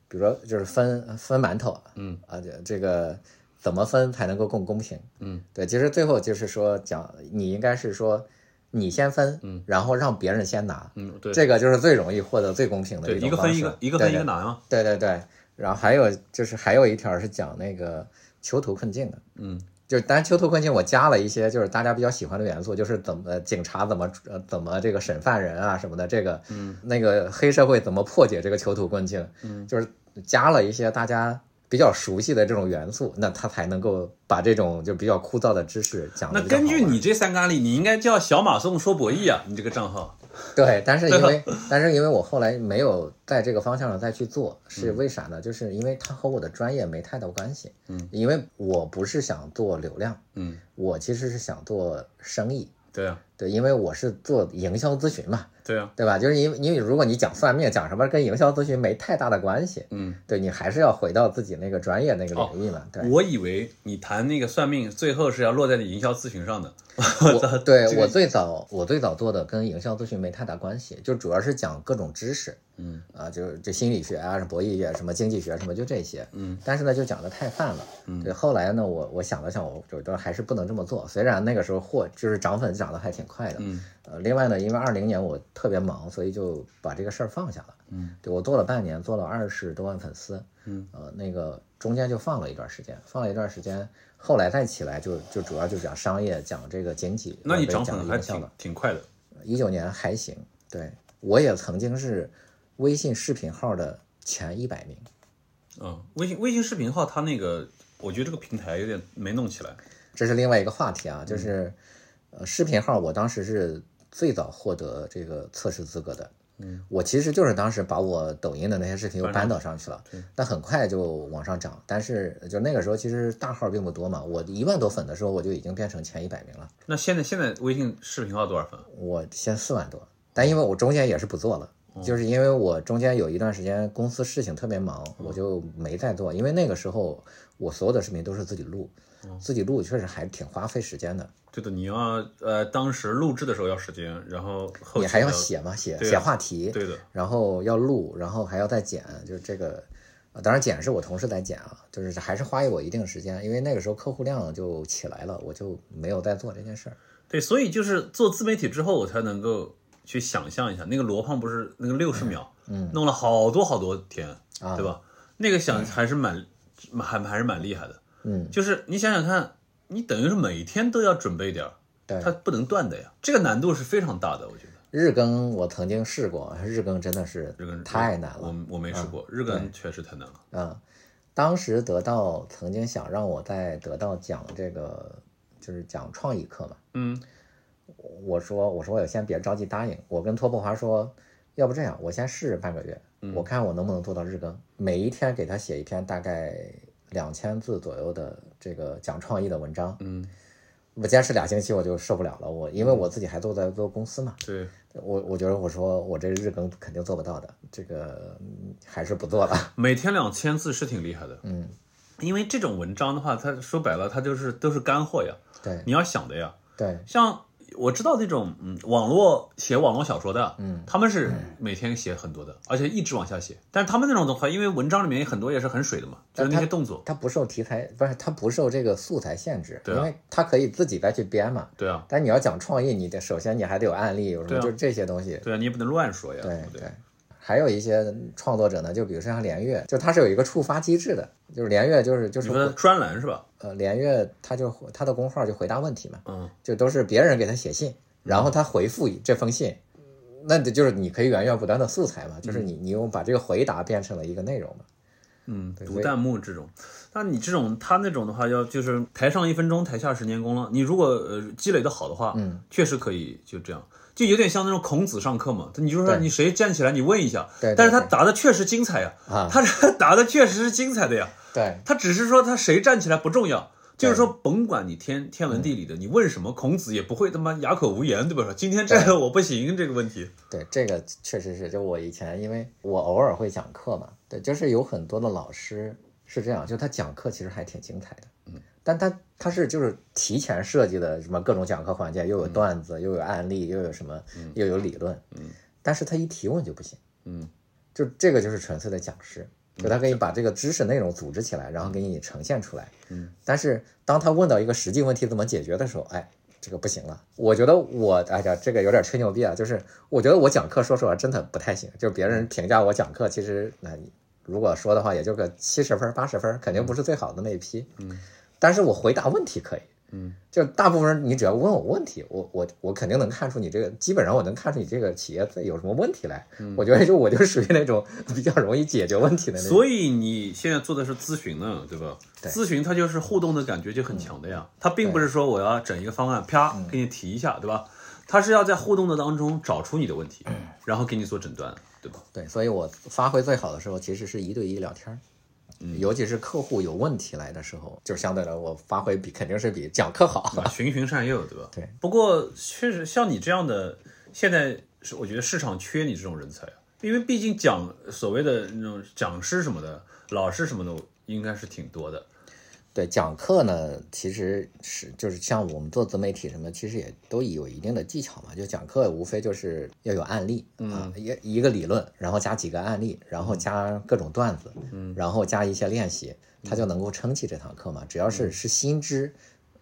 比如说就是分分馒头，
嗯
啊，这这个怎么分才能够更公平？
嗯，
对，其实最后就是说讲，你应该是说你先分，
嗯，
然后让别人先拿，
嗯，对，
这个就是最容易获得最公平的
一种方式。一个分一个，一个分一个拿
嘛。对对对，然后还有就是还有一条是讲那个囚徒困境的，
嗯。
就是，当然囚徒困境我加了一些，就是大家比较喜欢的元素，就是怎么警察怎么呃怎么这个审犯人啊什么的，这个
嗯，
那个黑社会怎么破解这个囚徒困境，
嗯，
就是加了一些大家比较熟悉的这种元素，那他才能够把这种就比较枯燥的知识讲。
那根据你这三个案例，你应该叫小马送说博弈啊，你这个账号。
对，但是因为 但是因为我后来没有在这个方向上再去做，是为啥呢？就是因为它和我的专业没太大关系。
嗯，
因为我不是想做流量，
嗯，
我其实是想做生意。
对啊，
对，因为我是做营销咨询嘛。
对啊，
对吧？就是因为因为如果你讲算命，讲什么跟营销咨询没太大的关系。
嗯，
对你还是要回到自己那个专业那个领域嘛。对，
我以为你谈那个算命，最后是要落在你营销咨询上的。
我对我最早我最早做的跟营销咨询没太大关系，就主要是讲各种知识。
嗯
啊，就是这心理学啊，什么博弈学，什么经济学，什么就这些。
嗯，
但是呢，就讲的太泛了。
嗯，
对。后来呢，我我想了想，我觉得还是不能这么做。虽然那个时候货就是涨粉涨得还挺快的。
嗯。
呃，另外呢，因为二零年我特别忙，所以就把这个事儿放下了。
嗯，
对我做了半年，做了二十多万粉丝。
嗯，
呃，那个中间就放了一段时间，放了一段时间，后来再起来就就主要就讲商业，讲这个经济。
那你涨粉还挺挺快的。
一九年还行，对我也曾经是。微信视频号的前一百名，
嗯，微信微信视频号它那个，我觉得这个平台有点没弄起来，
这是另外一个话题啊，就是呃，视频号我当时是最早获得这个测试资格的，
嗯，
我其实就是当时把我抖音的那些视频又搬到上去了，但很快就往上涨，但是就那个时候其实大号并不多嘛，我一万多粉的时候我就已经变成前一百名了。
那现在现在微信视频号多少粉？
我现在四万多，但因为我中间也是不做了。就是因为我中间有一段时间公司事情特别忙，我就没再做。因为那个时候我所有的视频都是自己录，自己录确实还挺花费时间的。
对的，你要呃，当时录制的时候要时间，然后
你还要写嘛，写写话题，
对的，
然后要录，然后还要再剪，就是这个，当然剪是我同事在剪啊，就是还是花我一定时间。因为那个时候客户量就起来了，我就没有再做这件事儿。
对，所以就是做自媒体之后，我才能够。去想象一下，那个罗胖不是那个六十秒，
嗯，
弄了好多好多天，对吧？那个想还是蛮，还还是蛮厉害的，
嗯，
就是你想想看，你等于是每天都要准备点儿，
对，
它不能断的呀，这个难度是非常大的，我觉得。
日更我曾经试过，日更真的是
日更
太难了，
我我没试过，日更确实太难了。
嗯，当时得到曾经想让我在得到讲这个，就是讲创意课嘛，
嗯。
我说，我说我先别着急答应。我跟托布华说，要不这样，我先试半个月，我看我能不能做到日更，每一天给他写一篇大概两千字左右的这个讲创意的文章。
嗯，
我坚持俩星期我就受不了了，我因为我自己还做在做公司嘛，
对，
我我觉得我说我这日更肯定做不到的，这个还是不做了。
每天两千字是挺厉害的，
嗯，
因为这种文章的话，它说白了，它就是都是干货呀，
对，
你要想的呀，
对，
像。我知道那种嗯，网络写网络小说的，
嗯，
他们是每天写很多的，而且一直往下写。但是他们那种的话，因为文章里面很多也是很水的嘛，就是那些动作，
它不受题材，不是它不受这个素材限制，
对，
因为它可以自己再去编嘛，
对啊。
但你要讲创意，你得首先你还得有案例，有什么就是这些东西，
对啊，你也不能乱说呀，
对？
对。
还有一些创作者呢，就比如说像连月，就他是有一个触发机制的，就是连月就是就是
专栏是吧？
呃，连月他就他的公号就回答问题嘛，
嗯，
就都是别人给他写信。然后他回复这封信，那就是你可以源源不断的素材嘛，就是你你用把这个回答变成了一个内容嘛。
嗯，读弹幕这种，那你这种他那种的话，要就是台上一分钟，台下十年功了。你如果呃积累的好的话，
嗯，
确实可以就这样，就有点像那种孔子上课嘛。你就说你谁站起来，你问一下，
对，
但是他答的确实精彩呀，
啊，
他 答的确实是精彩的呀，
对，
他只是说他谁站起来不重要。就是说，甭管你天天文地理的，你问什么，孔子也不会他妈哑口无言，对吧？说今天这个我不行，这个问题。
对，这个确实是，就我以前，因为我偶尔会讲课嘛，对，就是有很多的老师是这样，就他讲课其实还挺精彩的，
嗯，
但他他是就是提前设计的什么各种讲课环节，又有段子，又有案例，又有什么，又有理论，
嗯，
但是他一提问就不行，
嗯，
就这个就是纯粹的讲师。就他可以把这个知识内容组织起来，然后给你呈现出来。
嗯，
但是当他问到一个实际问题怎么解决的时候，哎，这个不行了。我觉得我，哎呀，这个有点吹牛逼啊。就是我觉得我讲课，说实话真的不太行。就别人评价我讲课，其实那如果说的话，也就个七十分、八十分，肯定不是最好的那一批。
嗯，
但是我回答问题可以。
嗯，
就大部分人，你只要问我问题，我我我肯定能看出你这个，基本上我能看出你这个企业有什么问题来。嗯我觉得就我就属于那种 比较容易解决问题的那种。
所以你现在做的是咨询呢，对吧？
对，
咨询它就是互动的感觉就很强的呀。它并不是说我要整一个方案，啪给你提一下，对吧？它是要在互动的当中找出你的问题，然后给你做诊断，对吧？
对，所以我发挥最好的时候其实是一对一聊天。尤其是客户有问题来的时候，就相对来我发挥比肯定是比讲课好，
循循善诱，对吧？
对。
不过确实像你这样的，现在是我觉得市场缺你这种人才啊，因为毕竟讲所谓的那种讲师什么的、老师什么的，应该是挺多的。
对讲课呢，其实是就是像我们做自媒体什么，其实也都有一定的技巧嘛。就讲课无非就是要有案例啊，一一个理论，然后加几个案例，然后加各种段子，
嗯，
然后加一些练习，它就能够撑起这堂课嘛。只要是是新知，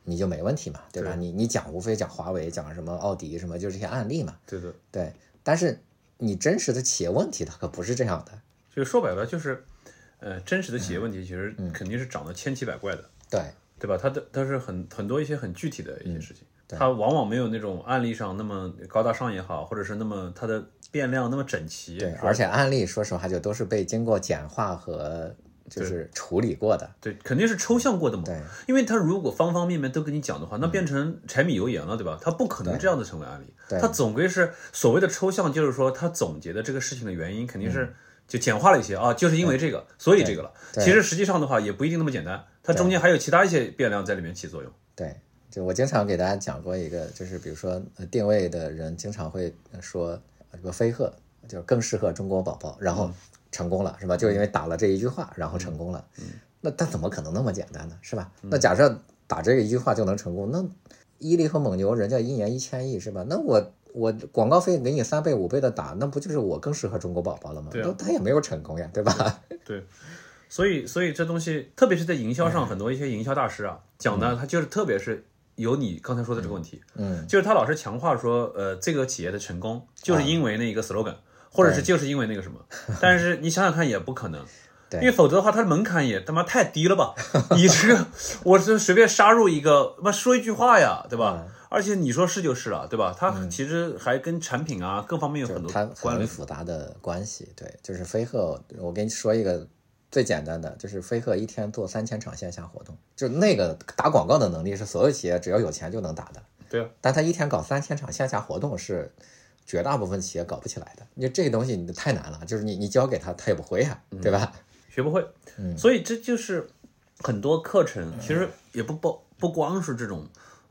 你就没问题嘛，对吧？你你讲无非讲华为，讲什么奥迪什么，就这些案例嘛。
对对，
对。但是你真实的企业问题，它可不是这样的。
就说白了就是。呃，真实的企业问题其实肯定是长得千奇百怪的，
对
对吧？它的它是很很多一些很具体的一些事情，它往往没有那种案例上那么高大上也好，或者是那么它的变量那么整齐。
对，而且案例说实话就都是被经过简化和就是处理过的。
对，肯定是抽象过的嘛。
对，
因为它如果方方面面都跟你讲的话，那变成柴米油盐了，对吧？它不可能这样的成为案例。它总归是所谓的抽象，就是说它总结的这个事情的原因肯定是。就简化了一些啊，就是因为这个，所以这个了。其实实际上的话也不一定那么简单，它中间还有其他一些变量在里面起作用。
对，就我经常给大家讲过一个，就是比如说定位的人经常会说什么飞鹤就更适合中国宝宝，然后成功了是吧？就因为打了这一句话，然后成功了。
嗯，
那他怎么可能那么简单呢？是吧？那假设打这个一句话就能成功，那伊利和蒙牛人家一年一千亿是吧？那我。我广告费给你三倍五倍的打，那不就是我更适合中国宝宝了吗？
对
啊，他也没有成功呀，对吧？
对，所以所以这东西，特别是在营销上，很多一些营销大师啊讲的，他就是特别是有你刚才说的这个问题，
嗯，
就是他老是强化说，呃，这个企业的成功就是因为那一个 slogan，或者是就是因为那个什么，但是你想想看也不可能，
对，
因为否则的话，它的门槛也他妈太低了吧？你这个我是随便杀入一个，他妈说一句话呀，对吧？而且你说是就是了，对吧？它其实还跟产品啊各方面有很多关联
复杂的关系。对，就是飞鹤，我跟你说一个最简单的，就是飞鹤一天做三千场线下活动，就那个打广告的能力是所有企业只要有钱就能打的。
对啊，
但他一天搞三千场线下活动是绝大部分企业搞不起来的。你这个东西你太难了，就是你你教给他他也不会啊，对吧？
学不会。
嗯，
所以这就是很多课程其实也不不不光是这种。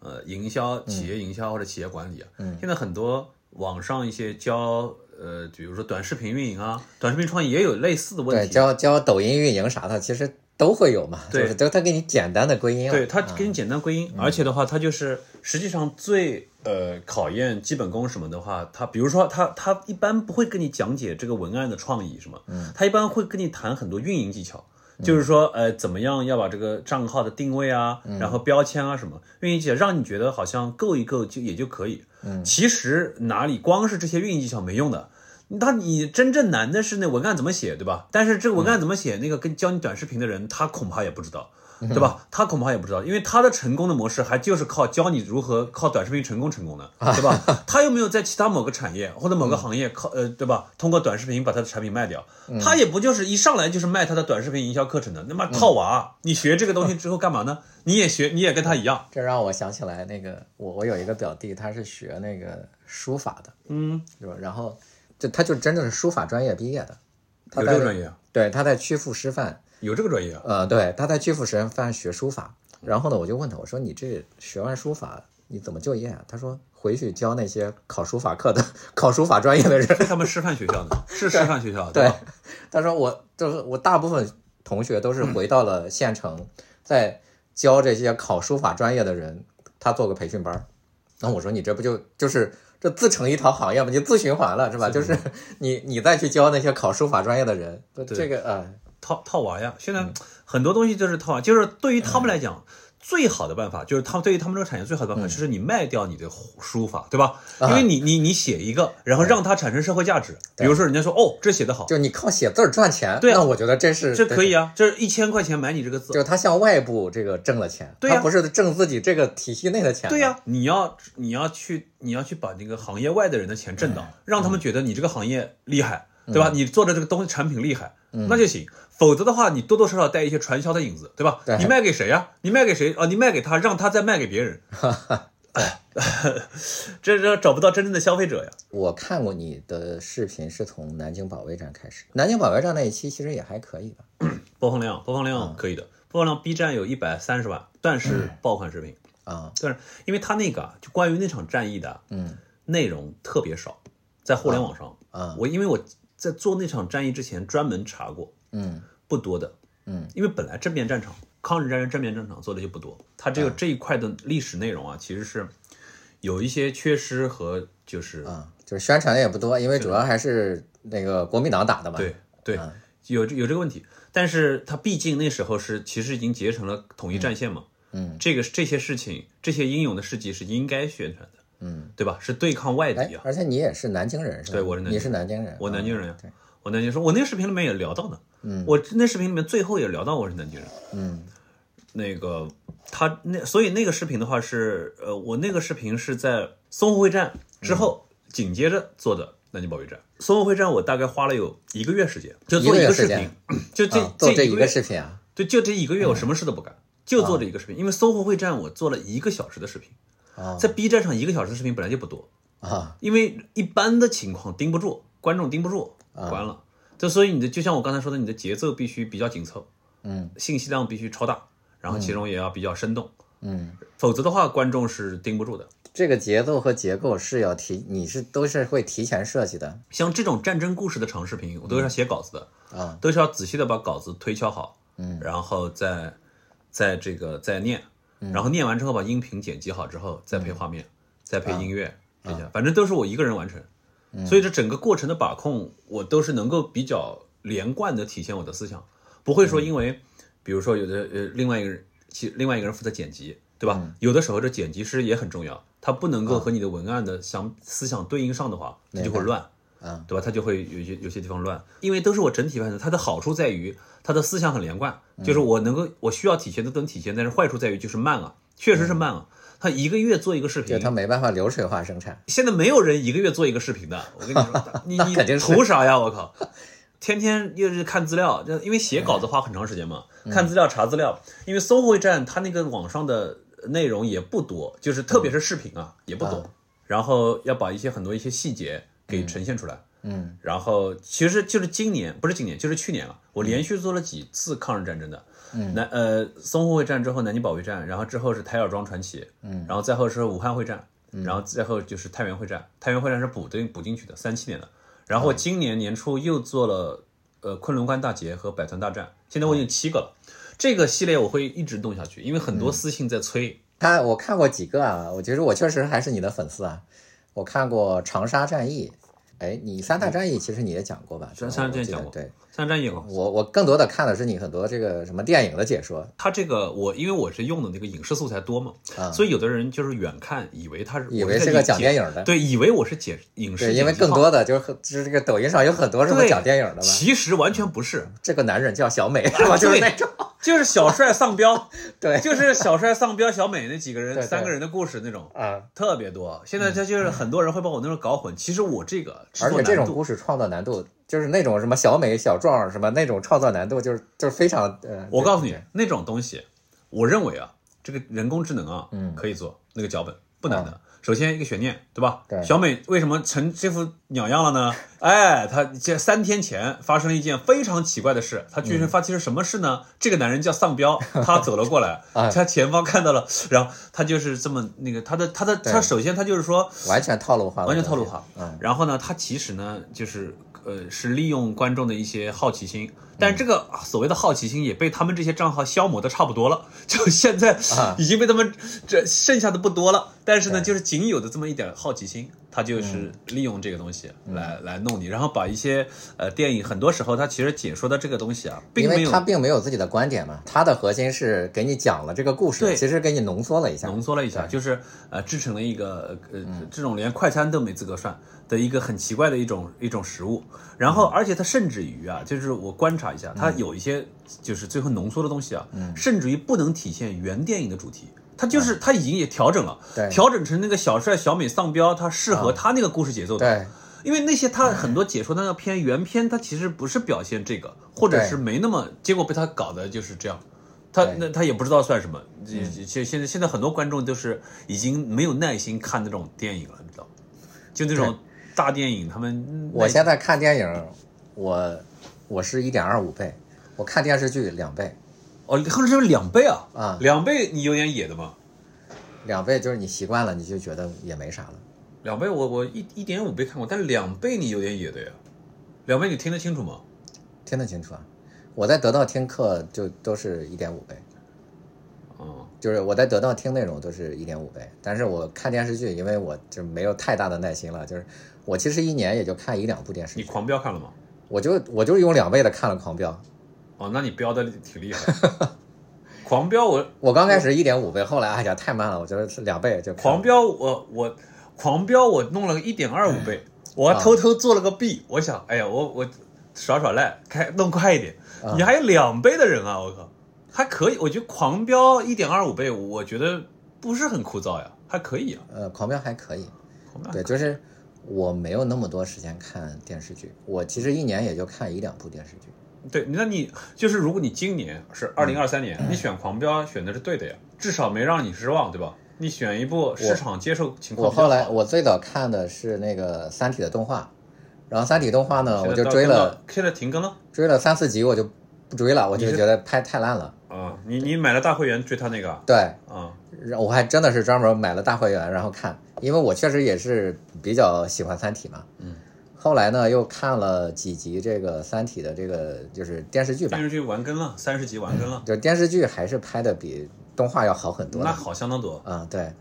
呃营销、企业营销或者企业管理啊。嗯，现在很多网上一些教呃，比如说短视频运营啊，短视频创业也有类似的问
题。对，教教抖音运营啥的，其实。都会有嘛？
对，
都他给你简单的归因。
对他给你简单归因，而且的话，他就是实际上最呃考验基本功什么的话，他比如说他他一般不会跟你讲解这个文案的创意什么，嗯，他一般会跟你谈很多运营技巧，就是说呃怎么样要把这个账号的定位啊，然后标签啊什么运营技巧，让你觉得好像够一够就也就可以。嗯，其实哪里光是这些运营技巧没用的。他你真正难的是那文案怎么写，对吧？但是这个文案怎么写，那个跟教你短视频的人，他恐怕也不知道，对吧？他恐怕也不知道，因为他的成功的模式还就是靠教你如何靠短视频成功成功的，对吧？他又没有在其他某个产业或者某个行业靠呃，对吧？通过短视频把他的产品卖掉，他也不就是一上来就是卖他的短视频营销课程的，那么套娃，你学这个东西之后干嘛呢？你也学，你也跟他一样。
这让我想起来那个我我有一个表弟，他是学那个书法的，嗯，是吧？然后。就他就真正是书法专业毕业的，
有这个专业啊？
对，他在曲阜师范
有这个专业啊？
呃，对，他在曲阜师范学书法。然后呢，我就问他，我说你这学完书法你怎么就业啊？他说回去教那些考书法课的、考书法专业的人。
他们师范学校的，是师范学校。
对，他说我就是我大部分同学都是回到了县城，在教这些考书法专业的人，他做个培训班。然后我说你这不就就是。这自成一套行业吗，就自循环了，是吧？就是你你再去教那些考书法专业的人，这个啊，
套套娃呀。现在很多东西就是套娃，就是对于他们来讲。最好的办法就是他们对于他们这个产业最好的办法就是你卖掉你的书法，对吧？因为你你你写一个，然后让它产生社会价值。比如说人家说哦，这写的好，
就你靠写字赚钱，
对
那我觉得这是
这可以啊，这是一千块钱买你这个字，
就是他向外部这个挣了钱，他不是挣自己这个体系内的钱。
对呀，你要你要去你要去把那个行业外的人的钱挣到，让他们觉得你这个行业厉害，对吧？你做的这个东西产品厉害，那就行。否则的话，你多多少少带一些传销的影子，对吧？你卖给谁呀？你卖给谁啊？你卖给他，让他再卖给别人，这这找不到真正的消费者呀。
我看过你的视频，是从南京保卫战开始。南京保卫战那一期其实也还可以吧，
播放量播放量可以的，播放量 B 站有一百三十万，但是爆款视频
啊，
但是因为他那个就关于那场战役的，嗯，内容特别少，在互联网上啊，我因为我在做那场战役之前专门查过。嗯，不多的，嗯，因为本来正面战场、抗日战争正面战场做的就不多，它只有这一块的历史内容啊，其实是有一些缺失和就是
啊，就是宣传的也不多，因为主要还是那个国民党打的嘛，
对对，有有这个问题，但是它毕竟那时候是其实已经结成了统一战线嘛，嗯，这个这些事情、这些英勇的事迹是应该宣传的，嗯，对吧？是对抗外敌啊，
而且你也是南京人是吧？
对，我是南京
你是南京人，
我南京人呀，我南京说，我那个视频里面也聊到的。嗯，我那视频里面最后也聊到我是南京人。嗯，那个他那所以那个视频的话是呃，我那个视频是在淞沪会战之后紧接着做的南京保卫战。淞沪会战我大概花了有一个月时间，就做一个视频，就这这
一个视频啊，
对，就这一个月我什么事都不干，就做这一个视频。因为淞沪会战我做了一个小时的视频，在 B 站上一个小时的视频本来就不多啊，因为一般的情况盯不住，观众盯不住，关了。就所以你的就像我刚才说的，你的节奏必须比较紧凑，嗯，信息量必须超大，然后其中也要比较生动，嗯，否则的话观众是盯不住的。
这个节奏和结构是要提，你是都是会提前设计的。
像这种战争故事的长视频，我都是要写稿子的啊，都是要仔细的把稿子推敲好，嗯，然后再在这个再念，然后念完之后把音频剪辑好之后再配画面，再配音乐，这些反正都是我一个人完成。所以这整个过程的把控，我都是能够比较连贯的体现我的思想，不会说因为，比如说有的呃另外一个人，其另外一个人负责剪辑，对吧？有的时候这剪辑师也很重要，他不能够和你的文案的想思想对应上的话，他就会乱，嗯，对吧？他就会有些有些地方乱，因为都是我整体完成。它的好处在于它的思想很连贯，就是我能够我需要体现的都能体现，但是坏处在于就是慢啊，确实是慢啊。他一个月做一个视频，
他没办法流水化生产。
现在没有人一个月做一个视频的，我跟你说，你你图啥呀？我靠，天天又是看资料，就因为写稿子花很长时间嘛，看资料查资料。因为搜会站它那个网上的内容也不多，就是特别是视频啊也不多，然后要把一些很多一些细节给呈现出来。嗯，然后其实就是今年不是今年就是去年了，我连续做了几次抗日战争的，南呃淞沪会战之后南京保卫战，然后之后是台儿庄传奇，嗯，然后再后是武汉会战，然后再后就是太原会战，太原会战是补的补进去的，三七年的，然后今年年初又做了呃昆仑关大捷和百团大战，现在我已经七个了，这个系列我会一直动下去，因为很多私信在催。
他我看过几个啊，我觉得我确实还是你的粉丝啊，我看过长沙战役。哎，你三大战役其实你也讲过吧？
三大战役讲过，
对，
三大战役
我我更多的看的是你很多这个什么电影的解说。
他这个我因为我是用的那个影视素材多嘛，所以有的人就是远看以为他是
以为是个讲电影的，
对，以为我是解影视。
因为更多的就是就是这个抖音上有很多什么讲电影的嘛，
其实完全不是。
这个男人叫小美是吧？就是那种。
就是小帅丧彪，
对，
就是小帅丧彪小美那几个人三个人的故事那种
啊，
特别多。现在他就是很多人会把我那种搞混。其实我这个，
而且这种故事创作难度，就是那种什么小美小壮什么那种创造难度，就是就是非常呃。
我告诉你，那种东西，我认为啊，这个人工智能啊，嗯，可以做那个脚本不难的。首先一个悬念，对吧？
对，
小美为什么成这副鸟样了呢？哎，她这三天前发生了一件非常奇怪的事。她居然发生什么事呢？这个男人叫丧彪，他走了过来，他前方看到了，然后他就是这么那个，他的他的他首先他就是说
完全套路化，
完全套路化。嗯，然后呢，他其实呢就是呃是利用观众的一些好奇心。但这个所谓的好奇心也被他们这些账号消磨的差不多了，就现在已经被他们这剩下的不多了。但是呢，就是仅有的这么一点好奇心，他就是利用这个东西来来弄你，然后把一些呃电影很多时候他其实解说的这个东西啊，
因为他并没有自己的观点嘛，他的核心是给你讲了这个故事，其实给你浓缩了一下，
浓缩了一下，就是呃制成了一个呃这种连快餐都没资格算。的一个很奇怪的一种一种食物，然后而且他甚至于啊，就是我观察一下，他有一些就是最后浓缩的东西啊，甚至于不能体现原电影的主题，它就是他已经也调整了，调整成那个小帅小美丧彪，他适合他那个故事节奏的，
对，
因为那些他很多解说的那个片原片，他其实不是表现这个，或者是没那么，结果被他搞的就是这样，他那他也不知道算什么，现现在现在很多观众都是已经没有耐心看那种电影了，你知道，就那种。大电影，他们
我现在看电影，我我是一点二五倍，我看电视剧两倍，
哦，或者是两倍啊
啊，
两倍你有点野的吗？
两倍就是你习惯了，你就觉得也没啥了。
两倍我我一一点五倍看过，但两倍你有点野的呀。两倍你听得清楚吗？
听得清楚啊，我在得到听课就都是一点五倍。
哦，
就是我在得到听内容都是一点五倍，但是我看电视剧，因为我就没有太大的耐心了，就是。我其实一年也就看一两部电视剧。
你狂飙看了吗？
我就我就是用两倍的看了狂飙。
哦，那你飙的挺厉害。狂飙我
我刚开始一点五倍，后来哎呀太慢了，我觉得是两倍就。
狂飙我我狂飙我弄了个一点二五倍，我偷偷做了个弊，我想哎呀我我耍耍赖开弄快一点。你还有两倍的人啊，我靠，还可以，我觉得狂飙一点二五倍，我觉得不是很枯燥呀，还可以啊。
呃，狂飙还可以，对，就是。我没有那么多时间看电视剧，我其实一年也就看一两部电视剧。
对，那你就是如果你今年是二零二三年，你选《狂飙》选的是对的呀，至少没让你失望，对吧？你选一部市场接受情况。
我后来我最早看的是那个《三体》的动画，然后《三体》动画呢，我就追了，
现在停更了，
追了三四集我就不追了，我就觉得拍太烂了。
啊，你你买了大会员追他那个？
对，
啊，
我还真的是专门买了大会员然后看。因为我确实也是比较喜欢《三体》嘛，
嗯，
后来呢又看了几集这个《三体》的这个就是电视剧版，
电视剧完更了，三十集完更了，
就电视剧还是拍的比动画要好很多，
那好相当多。
啊，对，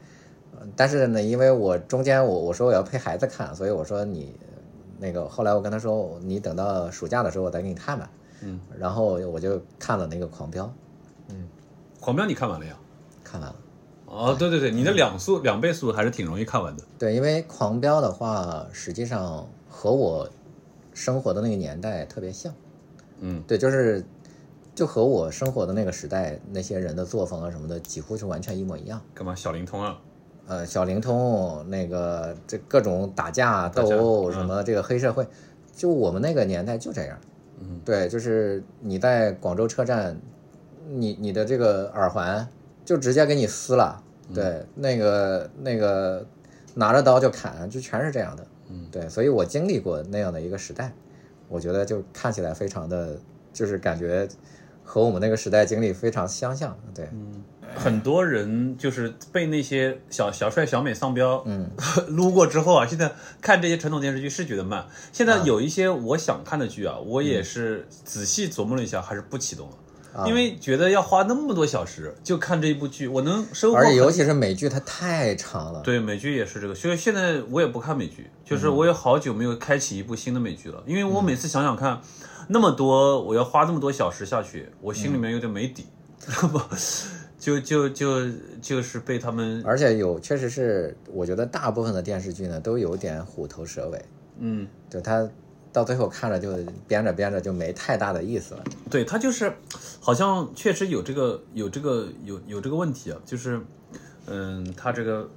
但是呢，因为我中间我我说我要陪孩子看，所以我说你那个后来我跟他说你等到暑假的时候我再给你看吧，
嗯，
然后我就看了那个《狂飙》，
嗯，《狂飙》你看完了呀？
看完了。
哦，对对对，你的两速两倍速还是挺容易看完的。
对，因为狂飙的话，实际上和我生活的那个年代特别像。
嗯，
对，就是就和我生活的那个时代那些人的作风啊什么的，几乎是完全一模一样。
干嘛？小灵通啊？
呃，小灵通那个这各种打架斗殴什么，这个黑社会，就我们那个年代就这样。
嗯，
对，就是你在广州车站，你你的这个耳环就直接给你撕了。对，那个那个拿着刀就砍，就全是这样的。
嗯，
对，所以我经历过那样的一个时代，我觉得就看起来非常的，就是感觉和我们那个时代经历非常相像。对，嗯
很多人就是被那些小小帅、小美、丧彪，嗯，撸过之后啊，现在看这些传统电视剧是觉得慢。现在有一些我想看的剧啊，我也是仔细琢磨了一下，还是不启动了。因为觉得要花那么多小时就看这一部剧，我能收获。
而且尤其是美剧，它太长了。
对，美剧也是这个。所以现在我也不看美剧，就是我也好久没有开启一部新的美剧了。因为我每次想想看，那么多我要花那么多小时下去，我心里面有点没底，不，就就就就是被他们。
而且有确实是，我觉得大部分的电视剧呢都有点虎头蛇尾。
嗯，
就它。到最后看着就编着编着就没太大的意思了。
对他就是，好像确实有这个有这个有有这个问题啊，就是，嗯，他这个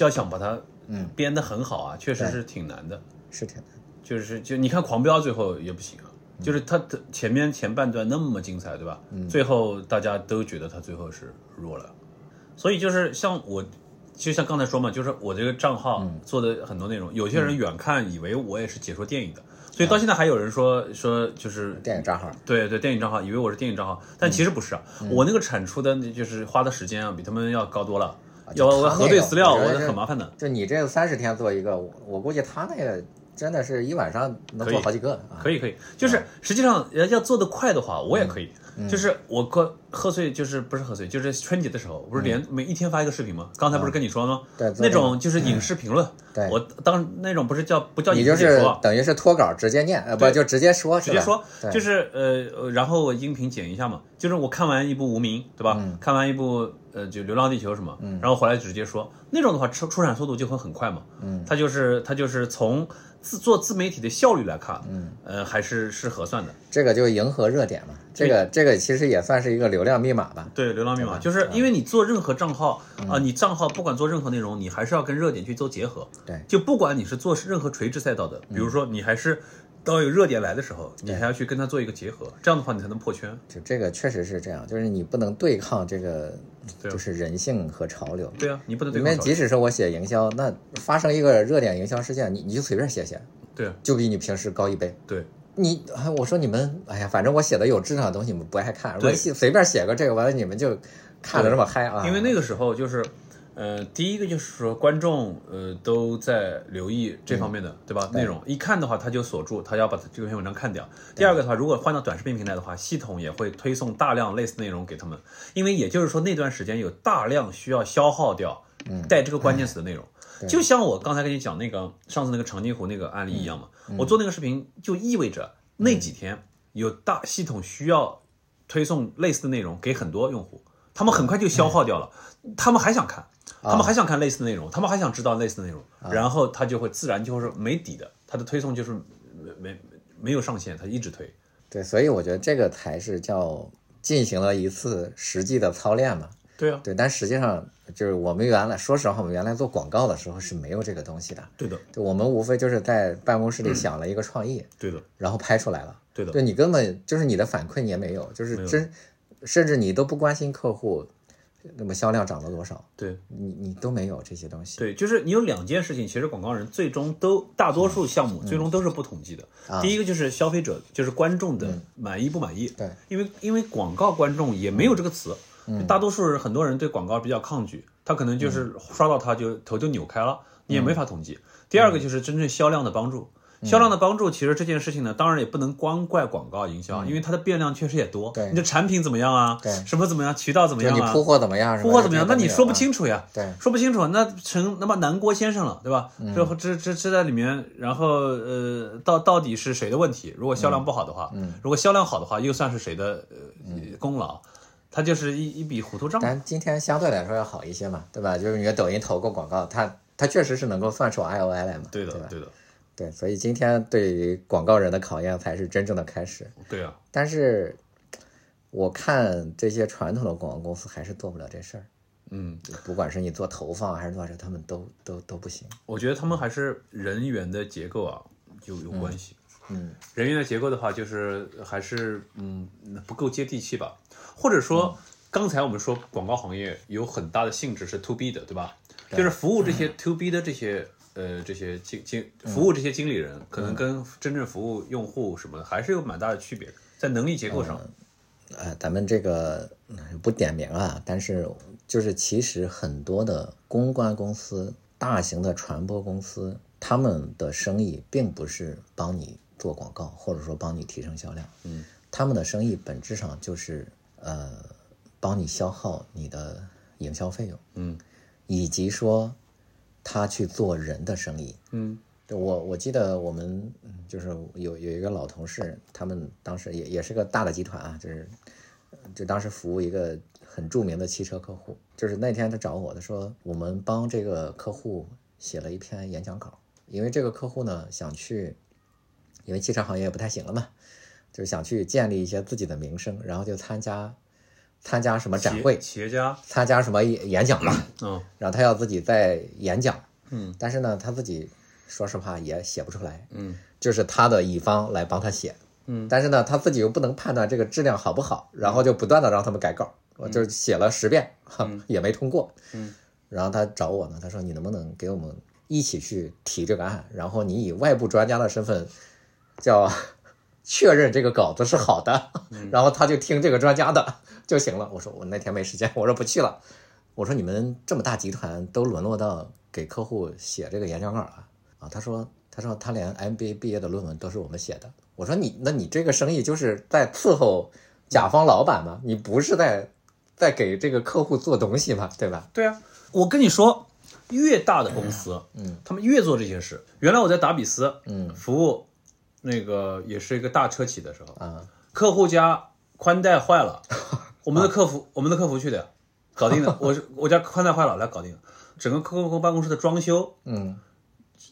要想把它嗯编得很好啊，确实是挺难的，
是挺难。
就是就你看《狂飙》最后也不行啊，就是他的前面前半段那么精彩，对吧？
嗯。
最后大家都觉得他最后是弱了，所以就是像我，就像刚才说嘛，就是我这个账号做的很多内容，有些人远看以为我也是解说电影的。所以到现在还有人说说就是
电影账号，
对对，电影账号，以为我是电影账号，但其实不是啊，我那个产出的，就是花的时间啊，比他们要高多了，要我核对资料，我很麻烦的。
就你这个三十天做一个，我估计他那个真的是一晚上能做好几个。
可以可以，就是实际上要做的快的话，我也可以。就是我喝贺岁，就是不是贺岁，就是春节的时候，不是连每一天发一个视频吗？刚才不是跟你说吗？
对，
那种就是影视评论。
对，
我当那种不是叫不叫
影视解说，等于是脱稿直接念，呃，不就直接说，
直接说，就是呃，然后我音频剪一下嘛。就是我看完一部《无名》，对吧？看完一部呃，就《流浪地球》什么，然后回来直接说，那种的话出出产速度就会很快嘛。
嗯，
它就是他就是从。自做自媒体的效率来看，嗯，呃，还是是合算的。
这个就迎合热点嘛，这个这个其实也算是一个流量密码吧。
对，流量密码就是因为你做任何账号啊，你账号不管做任何内容，你还是要跟热点去做结合。
对，
就不管你是做任何垂直赛道的，比如说你还是。当有热点来的时候，你还要去跟它做一个结合，这样的话你才能破圈。
就这个确实是这样，就是你不能对抗这个，就是人性和潮流。
对啊，你不能对抗。
因为即使是我写营销，那发生一个热点营销事件，你你就随便写写，
对，
就比你平时高一倍。
对，
你我说你们，哎呀，反正我写的有质量的东西你们不爱看，我写随便写个这个，完了你们就看着这么嗨啊。
因为那个时候就是。呃，第一个就是说观众呃都在留意这方面的，对吧？内容一看的话，他就锁住，他要把这篇文章看掉。第二个的话，如果换到短视频平台的话，系统也会推送大量类似内容给他们，因为也就是说那段时间有大量需要消耗掉带这个关键词的内容。就像我刚才跟你讲那个上次那个长津湖那个案例一样嘛，我做那个视频就意味着那几天有大系统需要推送类似的内容给很多用户，他们很快就消耗掉了，他们还想看。他们还想看类似的内容，他们还想知道类似的内容，然后他就会自然就会是没底的，他的推送就是没没没有上限，他一直推。
对，所以我觉得这个才是叫进行了一次实际的操练嘛。
对啊，
对，但实际上就是我们原来说实话，我们原来做广告的时候是没有这个东西的。
对的，
就我们无非就是在办公室里想了一个创意，
对的，
然后拍出来了。
对的，
对你根本就是你的反馈你也没有，就是真，甚至你都不关心客户。那么销量涨了多少？
对
你，你都没有这些东西。
对，就是你有两件事情，其实广告人最终都大多数项目最终都是不统计的。第一个就是消费者，就是观众的满意不满意。
对，
因为因为广告观众也没有这个词，大多数人很多人对广告比较抗拒，他可能就是刷到他就头就扭开了，你也没法统计。第二个就是真正销量的帮助。销量的帮助，其实这件事情呢，当然也不能光怪广告营销，因为它的变量确实也多。
对，
你的产品怎么样啊？
对，
什么怎么样？渠道怎么样
啊？你铺货怎么样？
铺货怎么样？那你说不清楚呀。
对，
说不清楚，那成那么南郭先生了，对吧？这这这这在里面，然后呃，到到底是谁的问题？如果销量不好的话，
嗯，
如果销量好的话，又算是谁的呃功劳？它就是一一笔糊涂账。
但今天相对来说要好一些嘛，对吧？就是你的抖音投过广告，它它确实是能够算出 I O I 来嘛。
对
的，
对的。
对，所以今天对于广告人的考验才是真正的开始。
对啊，
但是我看这些传统的广告公司还是做不了这事儿。
嗯，
不管是你做投放还是做啥，他们都都都不行。
我觉得他们还是人员的结构啊有有关系。
嗯，
人员的结构的话，就是还是嗯不够接地气吧。或者说，刚才我们说广告行业有很大的性质是 to B 的，对吧？就是服务这些 to B 的这些。呃，这些经经服务这些经理人，可能跟真正服务用户什么的还是有蛮大的区别，在能力结构上。
呃，咱们这个不点名啊，但是就是其实很多的公关公司、大型的传播公司，他们的生意并不是帮你做广告，或者说帮你提升销量，
嗯，
他们的生意本质上就是呃，帮你消耗你的营销费用，
嗯，
以及说他去做人的生意，
嗯。
我我记得我们就是有有一个老同事，他们当时也也是个大的集团啊，就是就当时服务一个很著名的汽车客户，就是那天他找我，他说我们帮这个客户写了一篇演讲稿，因为这个客户呢想去，因为汽车行业不太行了嘛，就是想去建立一些自己的名声，然后就参加参加什么展会，
企业家。
参加什么演演讲嘛，
嗯，
然后他要自己在演讲，
嗯，
但是呢他自己。说实话也写不出来，
嗯，
就是他的乙方来帮他写，
嗯，
但是呢他自己又不能判断这个质量好不好，然后就不断的让他们改稿，我就写了十遍，也没通过，
嗯，
然后他找我呢，他说你能不能给我们一起去提这个案，然后你以外部专家的身份，叫确认这个稿子是好的，然后他就听这个专家的 就行了。我说我那天没时间，我说不去了。我说你们这么大集团都沦落到给客户写这个演讲稿了。啊，他说，他说他连 MBA 毕业的论文都是我们写的。我说你，那你这个生意就是在伺候甲方老板吗？你不是在在给这个客户做东西吗？对吧？
对啊，我跟你说，越大的公司，
嗯，
他们越做这些事。原来我在达比斯，
嗯，
服务那个也是一个大车企的时候，
啊，
客户家宽带坏了，我们的客服，我们的客服去的，搞定了。我我家宽带坏了，来搞定。整个客户办公室的装修，
嗯。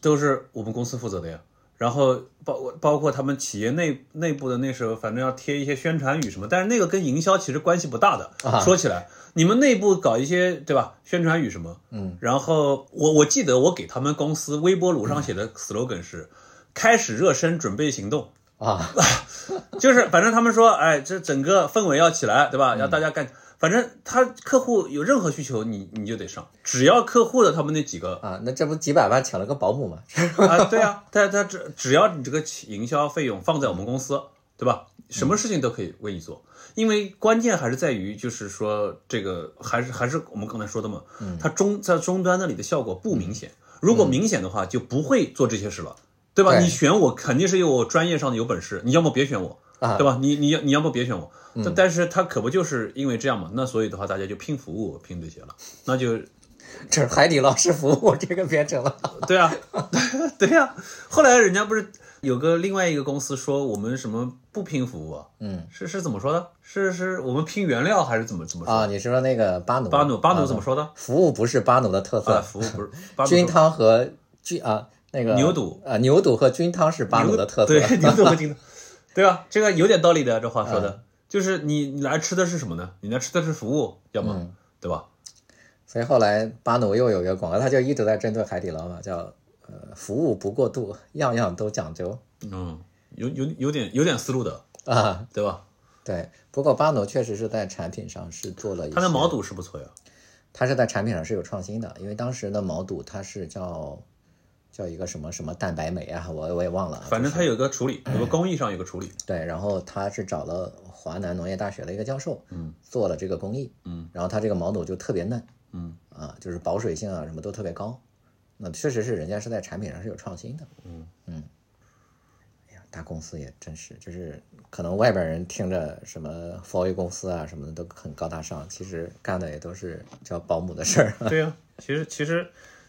都是我们公司负责的呀，然后包包括他们企业内内部的那时候，反正要贴一些宣传语什么，但是那个跟营销其实关系不大的。说起来，你们内部搞一些对吧？宣传语什么，
嗯，
然后我我记得我给他们公司微波炉上写的 slogan 是“开始热身，准备行动”
啊，
就是反正他们说，哎，这整个氛围要起来，对吧？要大家干。反正他客户有任何需求，你你就得上。只要客户的他们那几个
啊，那这不几百万请了个保姆吗？
啊，对啊，他他只只要你这个营销费用放在我们公司，对吧？什么事情都可以为你做。因为关键还是在于，就是说这个还是还是我们刚才说的嘛，它终在终端那里的效果不明显。如果明显的话，就不会做这些事了，对吧？你选我肯定是有我专业上的有本事，你要么别选我，对吧？你你要你要么别选我。但但是他可不就是因为这样嘛？那所以的话，大家就拼服务，拼这些了。那就
这是海底捞式服务，这个变成了。
对啊，对呀。后来人家不是有个另外一个公司说我们什么不拼服务啊？
嗯，
是是怎么说的？是是我们拼原料还是怎么怎么说
啊？你是说那个巴奴？
巴奴巴奴怎么说的？
服务不是巴奴的特色，
服务不是。
菌汤和菌啊，那个
牛肚
啊，牛肚和菌汤是巴鲁的特色。
对，牛肚和菌汤，对吧？这个有点道理的，这话说的。就是你你来吃的是什么呢？你来吃的是服务，要么对吧？
所以后来巴奴又有一个广告，他就一直在针对海底捞嘛，叫呃服务不过度，样样都讲究。
嗯，有有有点有点思路的
啊，
对吧？
对，不过巴奴确实是在产品上是做了一，
它的毛肚是不错呀。
它是在产品上是有创新的，因为当时的毛肚它是叫。叫一个什么什么蛋白酶啊，我我也忘了。
反正它有个处理，有个 工艺上有个处理。
对，然后他是找了华南农业大学的一个教授，
嗯，
做了这个工艺，
嗯，
然后他这个毛肚就特别嫩，
嗯，
啊，就是保水性啊什么都特别高，那确实是人家是在产品上是有创新的，
嗯
嗯。哎呀，大公司也真是，就是可能外边人听着什么 4A 公司啊什么的都很高大上，其实干的也都是叫保姆的事儿。
对呀，其实其实。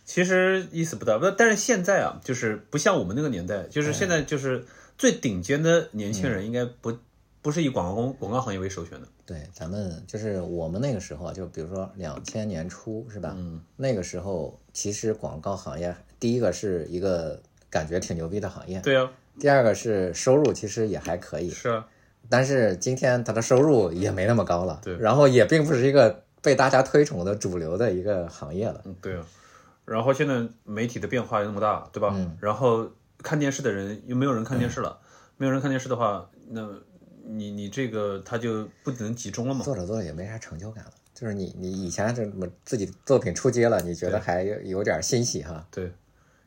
其实意思不大，不，但是现在啊，就是不像我们那个年代，就是现在就是最顶尖的年轻人，应该不不是以广告公广告行业为首选的。
对，咱们就是我们那个时候，就比如说两千年初，是吧？
嗯，
那个时候其实广告行业第一个是一个感觉挺牛逼的行业，
对啊。
第二个是收入其实也还可以，
是啊。
但是今天它的收入也没那么高了，
对。
然后也并不是一个被大家推崇的主流的一个行业了，
嗯，对啊。然后现在媒体的变化又那么大，对吧？
嗯。
然后看电视的人又没有人看电视了，没有人看电视的话，那你你这个他就不能集中了嘛？
做着做着也没啥成就感了。就是你你以前这么自己作品出街了，你觉得还有点欣喜哈？
对，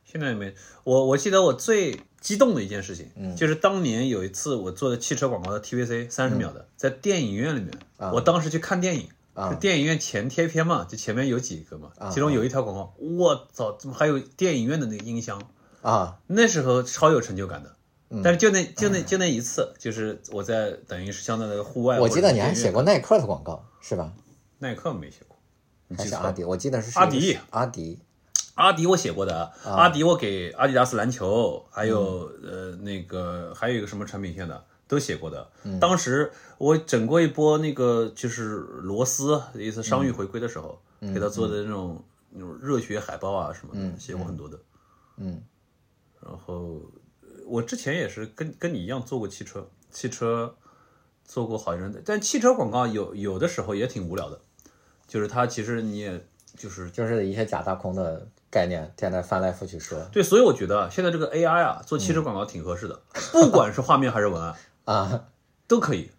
现在没。我我记得我最激动的一件事情，就是当年有一次我做的汽车广告的 TVC 三十秒的，在电影院里面，我当时去看电影，
啊
电影院前贴片嘛，就前面有几个嘛，其中有一条广告，我操，怎么还有电影院的那个音箱？
啊，
那时候超有成就感的。但是就那就那就那一次，就是我在等于是相当于户外。
我记得你还写过耐克的广告是吧？
耐克没写过，
还是阿迪？我记得是
阿迪，
阿迪，
阿迪我写过的。阿迪我给阿迪达斯篮球，还有呃那个还有一个什么产品线的都写过的。当时我整过一波那个就是罗斯一次商誉回归的时候，给他做的那种那种热血海报啊什么的，写过很多的。
嗯，
然后。我之前也是跟跟你一样做过汽车，汽车做过好人，但汽车广告有有的时候也挺无聊的，就是它其实你也就是
就是一些假大空的概念，现在翻来覆去说。
对，所以我觉得现在这个 AI 啊，做汽车广告挺合适的，不管是画面还是文案
啊，
都可以。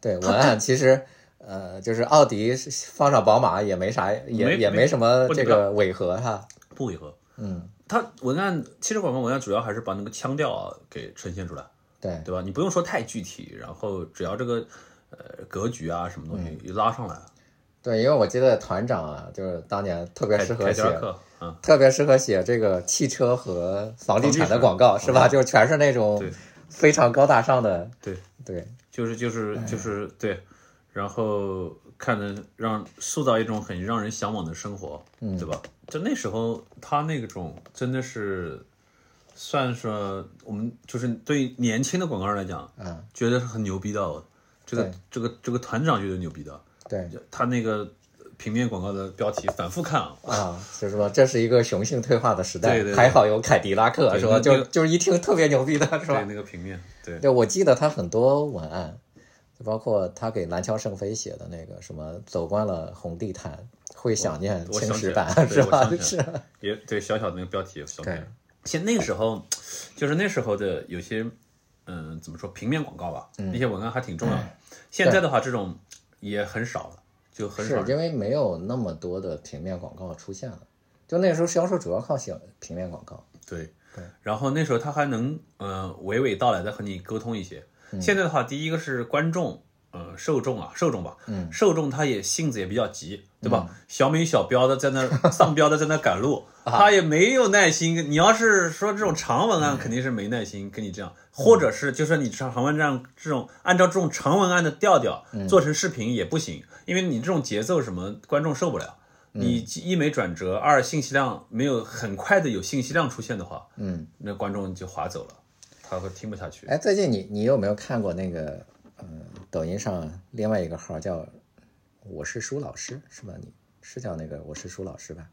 对，文案其实呃，就是奥迪放上宝马也没啥，也也
没
什么这个违和哈，
不违和。
嗯。
它文案，汽车广告文案主要还是把那个腔调啊给呈现出来，
对
对吧？你不用说太具体，然后只要这个呃格局啊什么东西一拉上来，
对，因为我记得团长啊，就是当年特别适合写，
嗯，
特别适合写这个汽车和房地产的广告，是吧？就全是那种非常高大上的，
对
对，
就是就是就是对，然后看着让塑造一种很让人向往的生活，
嗯，
对吧？就那时候，他那种真的是，算说我们就是对年轻的广告人来讲，
嗯，
觉得是很牛逼的。这个这个这个团长觉得牛逼的。
对，
他那个平面广告的标题反复看啊，
啊，就是说这是一个雄性退化的时代，
对对，
还好有凯迪拉克，是吧？就就是一听特别牛逼的是吧？
对，那个平面，对，
对我记得他很多文案，就包括他给蓝桥圣菲写的那个什么，走惯了红地毯。会想念青石板是吧？是
也对小小的那个标题小念。现那个时候，就是那时候的有些嗯，怎么说平面广告吧，那些文案还挺重要的。现在的话，这种也很少了，就很少。
是因为没有那么多的平面广告出现了。就那时候销售主要靠写平面广告。
对
对。
然后那时候他还能嗯娓娓道来的和你沟通一些。现在的话，第一个是观众。嗯，受众啊，受众吧，
嗯，
受众他也性子也比较急，对吧？小美小彪的在那丧彪的在那赶路，他也没有耐心。你要是说这种长文案，肯定是没耐心跟你这样，或者是就说你长文这样这种按照这种长文案的调调做成视频也不行，因为你这种节奏什么观众受不了。你一没转折，二信息量没有很快的有信息量出现的话，
嗯，
那观众就划走了，他会听不下去。
哎，最近你你有没有看过那个？嗯，抖音上另外一个号叫“我是舒老师”，是吧？你是叫那个“我是舒老师”吧？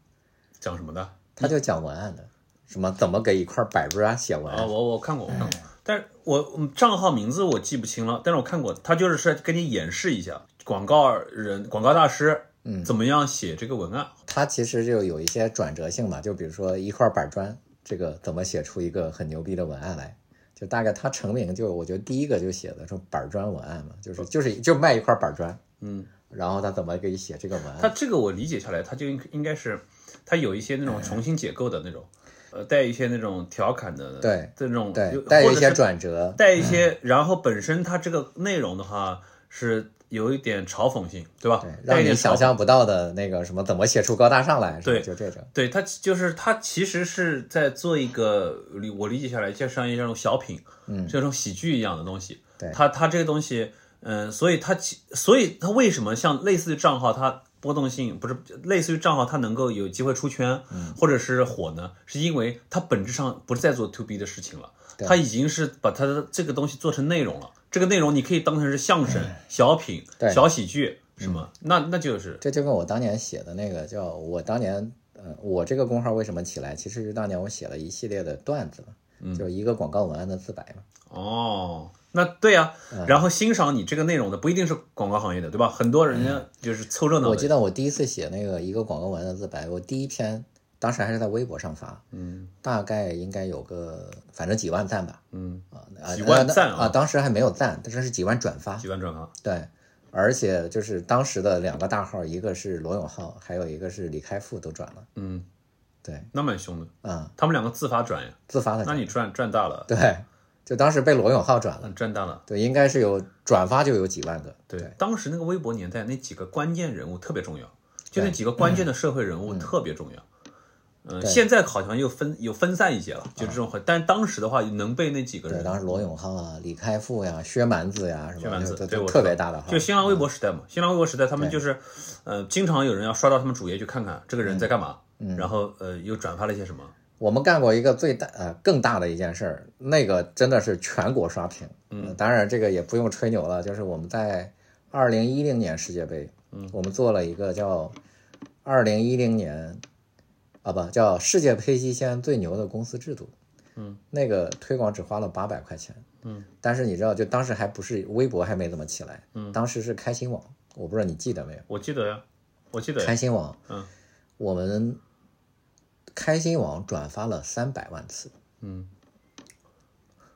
讲什么的？
他就讲文案的，什么怎么给一块板砖写文案？
我我看过，我看过，但是我账号名字我记不清了，但是我看过，他就是是给你演示一下广告人、广告大师，
嗯，
怎么样写这个文案？
他其实就有一些转折性嘛，就比如说一块板砖，这个怎么写出一个很牛逼的文案来？就大概他成名，就我觉得第一个就写的说板砖文案嘛，就是就是就卖一块板砖，
嗯，
然后他怎么给你写这个文案？
他这个我理解下来，他就应应该是他有一些那种重新解构的那种，呃，带一些那种调侃的，
对，
这种
对，带一些转折，
带一些，然后本身他这个内容的话是。有一点嘲讽性，对吧？
对，让你想象不到的那个什么，怎么写出高大上来？
对，
就这种。
对他就是他其实是在做一个理我理解下来，就像一种小品，
嗯，
这种喜剧一样的东西。
对，
他他这个东西，嗯，所以它其所以它为什么像类似于账号，它波动性不是类似于账号，它能够有机会出圈，或者是火呢？是因为它本质上不是在做 to B 的事情了，它已经是把它的这个东西做成内容了。这个内容你可以当成是相声、小品、小喜剧什么，那那就是
这就跟我当年写的那个叫我当年呃我这个公号为什么起来，其实是当年我写了一系列的段子嘛，就一个广告文案的自白嘛。
哦，那对呀，然后欣赏你这个内容的不一定是广告行业的，对吧？很多人家就是凑热闹。
我记得我第一次写那个一个广告文案的自白，我第一篇。当时还是在微博上发，
嗯，
大概应该有个反正几万赞吧，
嗯
啊，
几万赞
啊，当时还没有赞，但是是几万转发，
几万转发，
对，而且就是当时的两个大号，一个是罗永浩，还有一个是李开复都转了，
嗯，
对，
那蛮凶的。
嗯，
他们两个自发转呀，
自发的。
那你赚赚大了。
对，就当时被罗永浩转了，
赚到了。
对，应该是有转发就有几万个。
对，当时那个微博年代，那几个关键人物特别重要，就那几个关键的社会人物特别重要。嗯，现在好像又分有分散一些了，就这种。但当时的话，能被那几个人，
对，当时罗永浩啊、李开复呀、薛蛮子呀，
薛蛮子，
对，特别大的。
就新浪微博时代嘛，新浪微博时代，他们就是，呃，经常有人要刷到他们主页去看看这个人在干嘛，然后呃，又转发了一些什么。
我们干过一个最大呃更大的一件事儿，那个真的是全国刷屏。嗯，当然这个也不用吹牛了，就是我们在二零一零年世界杯，嗯，我们做了一个叫二零一零年。啊不叫世界杯期间最牛的公司制度，
嗯，
那个推广只花了八百块钱，嗯，但是你知道，就当时还不是微博还没怎么起来，嗯，当时是开心网，我不知道你记得没有？
我记得呀，我记得
开心网，
嗯，
我们开心网转发了三百万次，
嗯，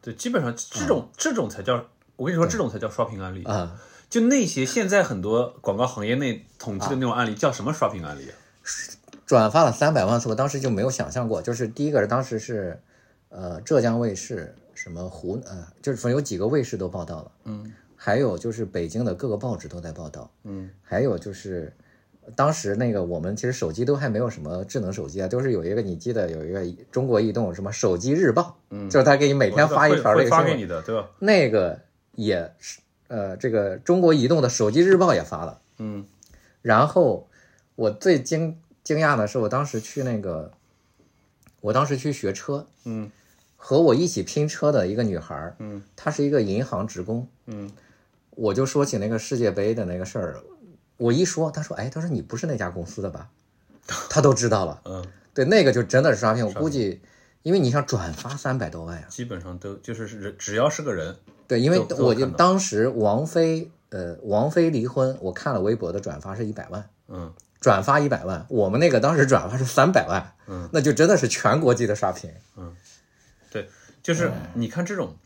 对，基本上这种这种才叫，我跟你说，这种才叫刷屏案例
啊，
就那些现在很多广告行业内统计的那种案例叫什么刷屏案例啊？
转发了三百万次，我当时就没有想象过。就是第一个是，当时是，呃，浙江卫视什么湖呃，就是说有几个卫视都报道了，
嗯，
还有就是北京的各个报纸都在报道，
嗯，
还有就是当时那个我们其实手机都还没有什么智能手机啊，都是有一个你记得有一个中国移动什么手机日报，
嗯，
就是他给你每天发一条那个
发给你的，对吧？
那个也是，呃，这个中国移动的手机日报也发了，
嗯，
然后我最惊。惊讶的是，我当时去那个，我当时去学车，
嗯，
和我一起拼车的一个女孩，
嗯，
她是一个银行职工，
嗯，
我就说起那个世界杯的那个事儿，我一说，他说，哎，他说你不是那家公司的吧？他都知道了，
嗯，
对，那个就真的是刷屏，我估计，因为你想转发三百多万呀，
基本上都就是人，只要是个人，
对，因为我就当时王菲，呃，王菲离婚，我看了微博的转发是一百万，
嗯。
转发一百万，我们那个当时转发是三百万，
嗯，
那就真的是全国级的刷屏，
嗯，对，就是你看这种，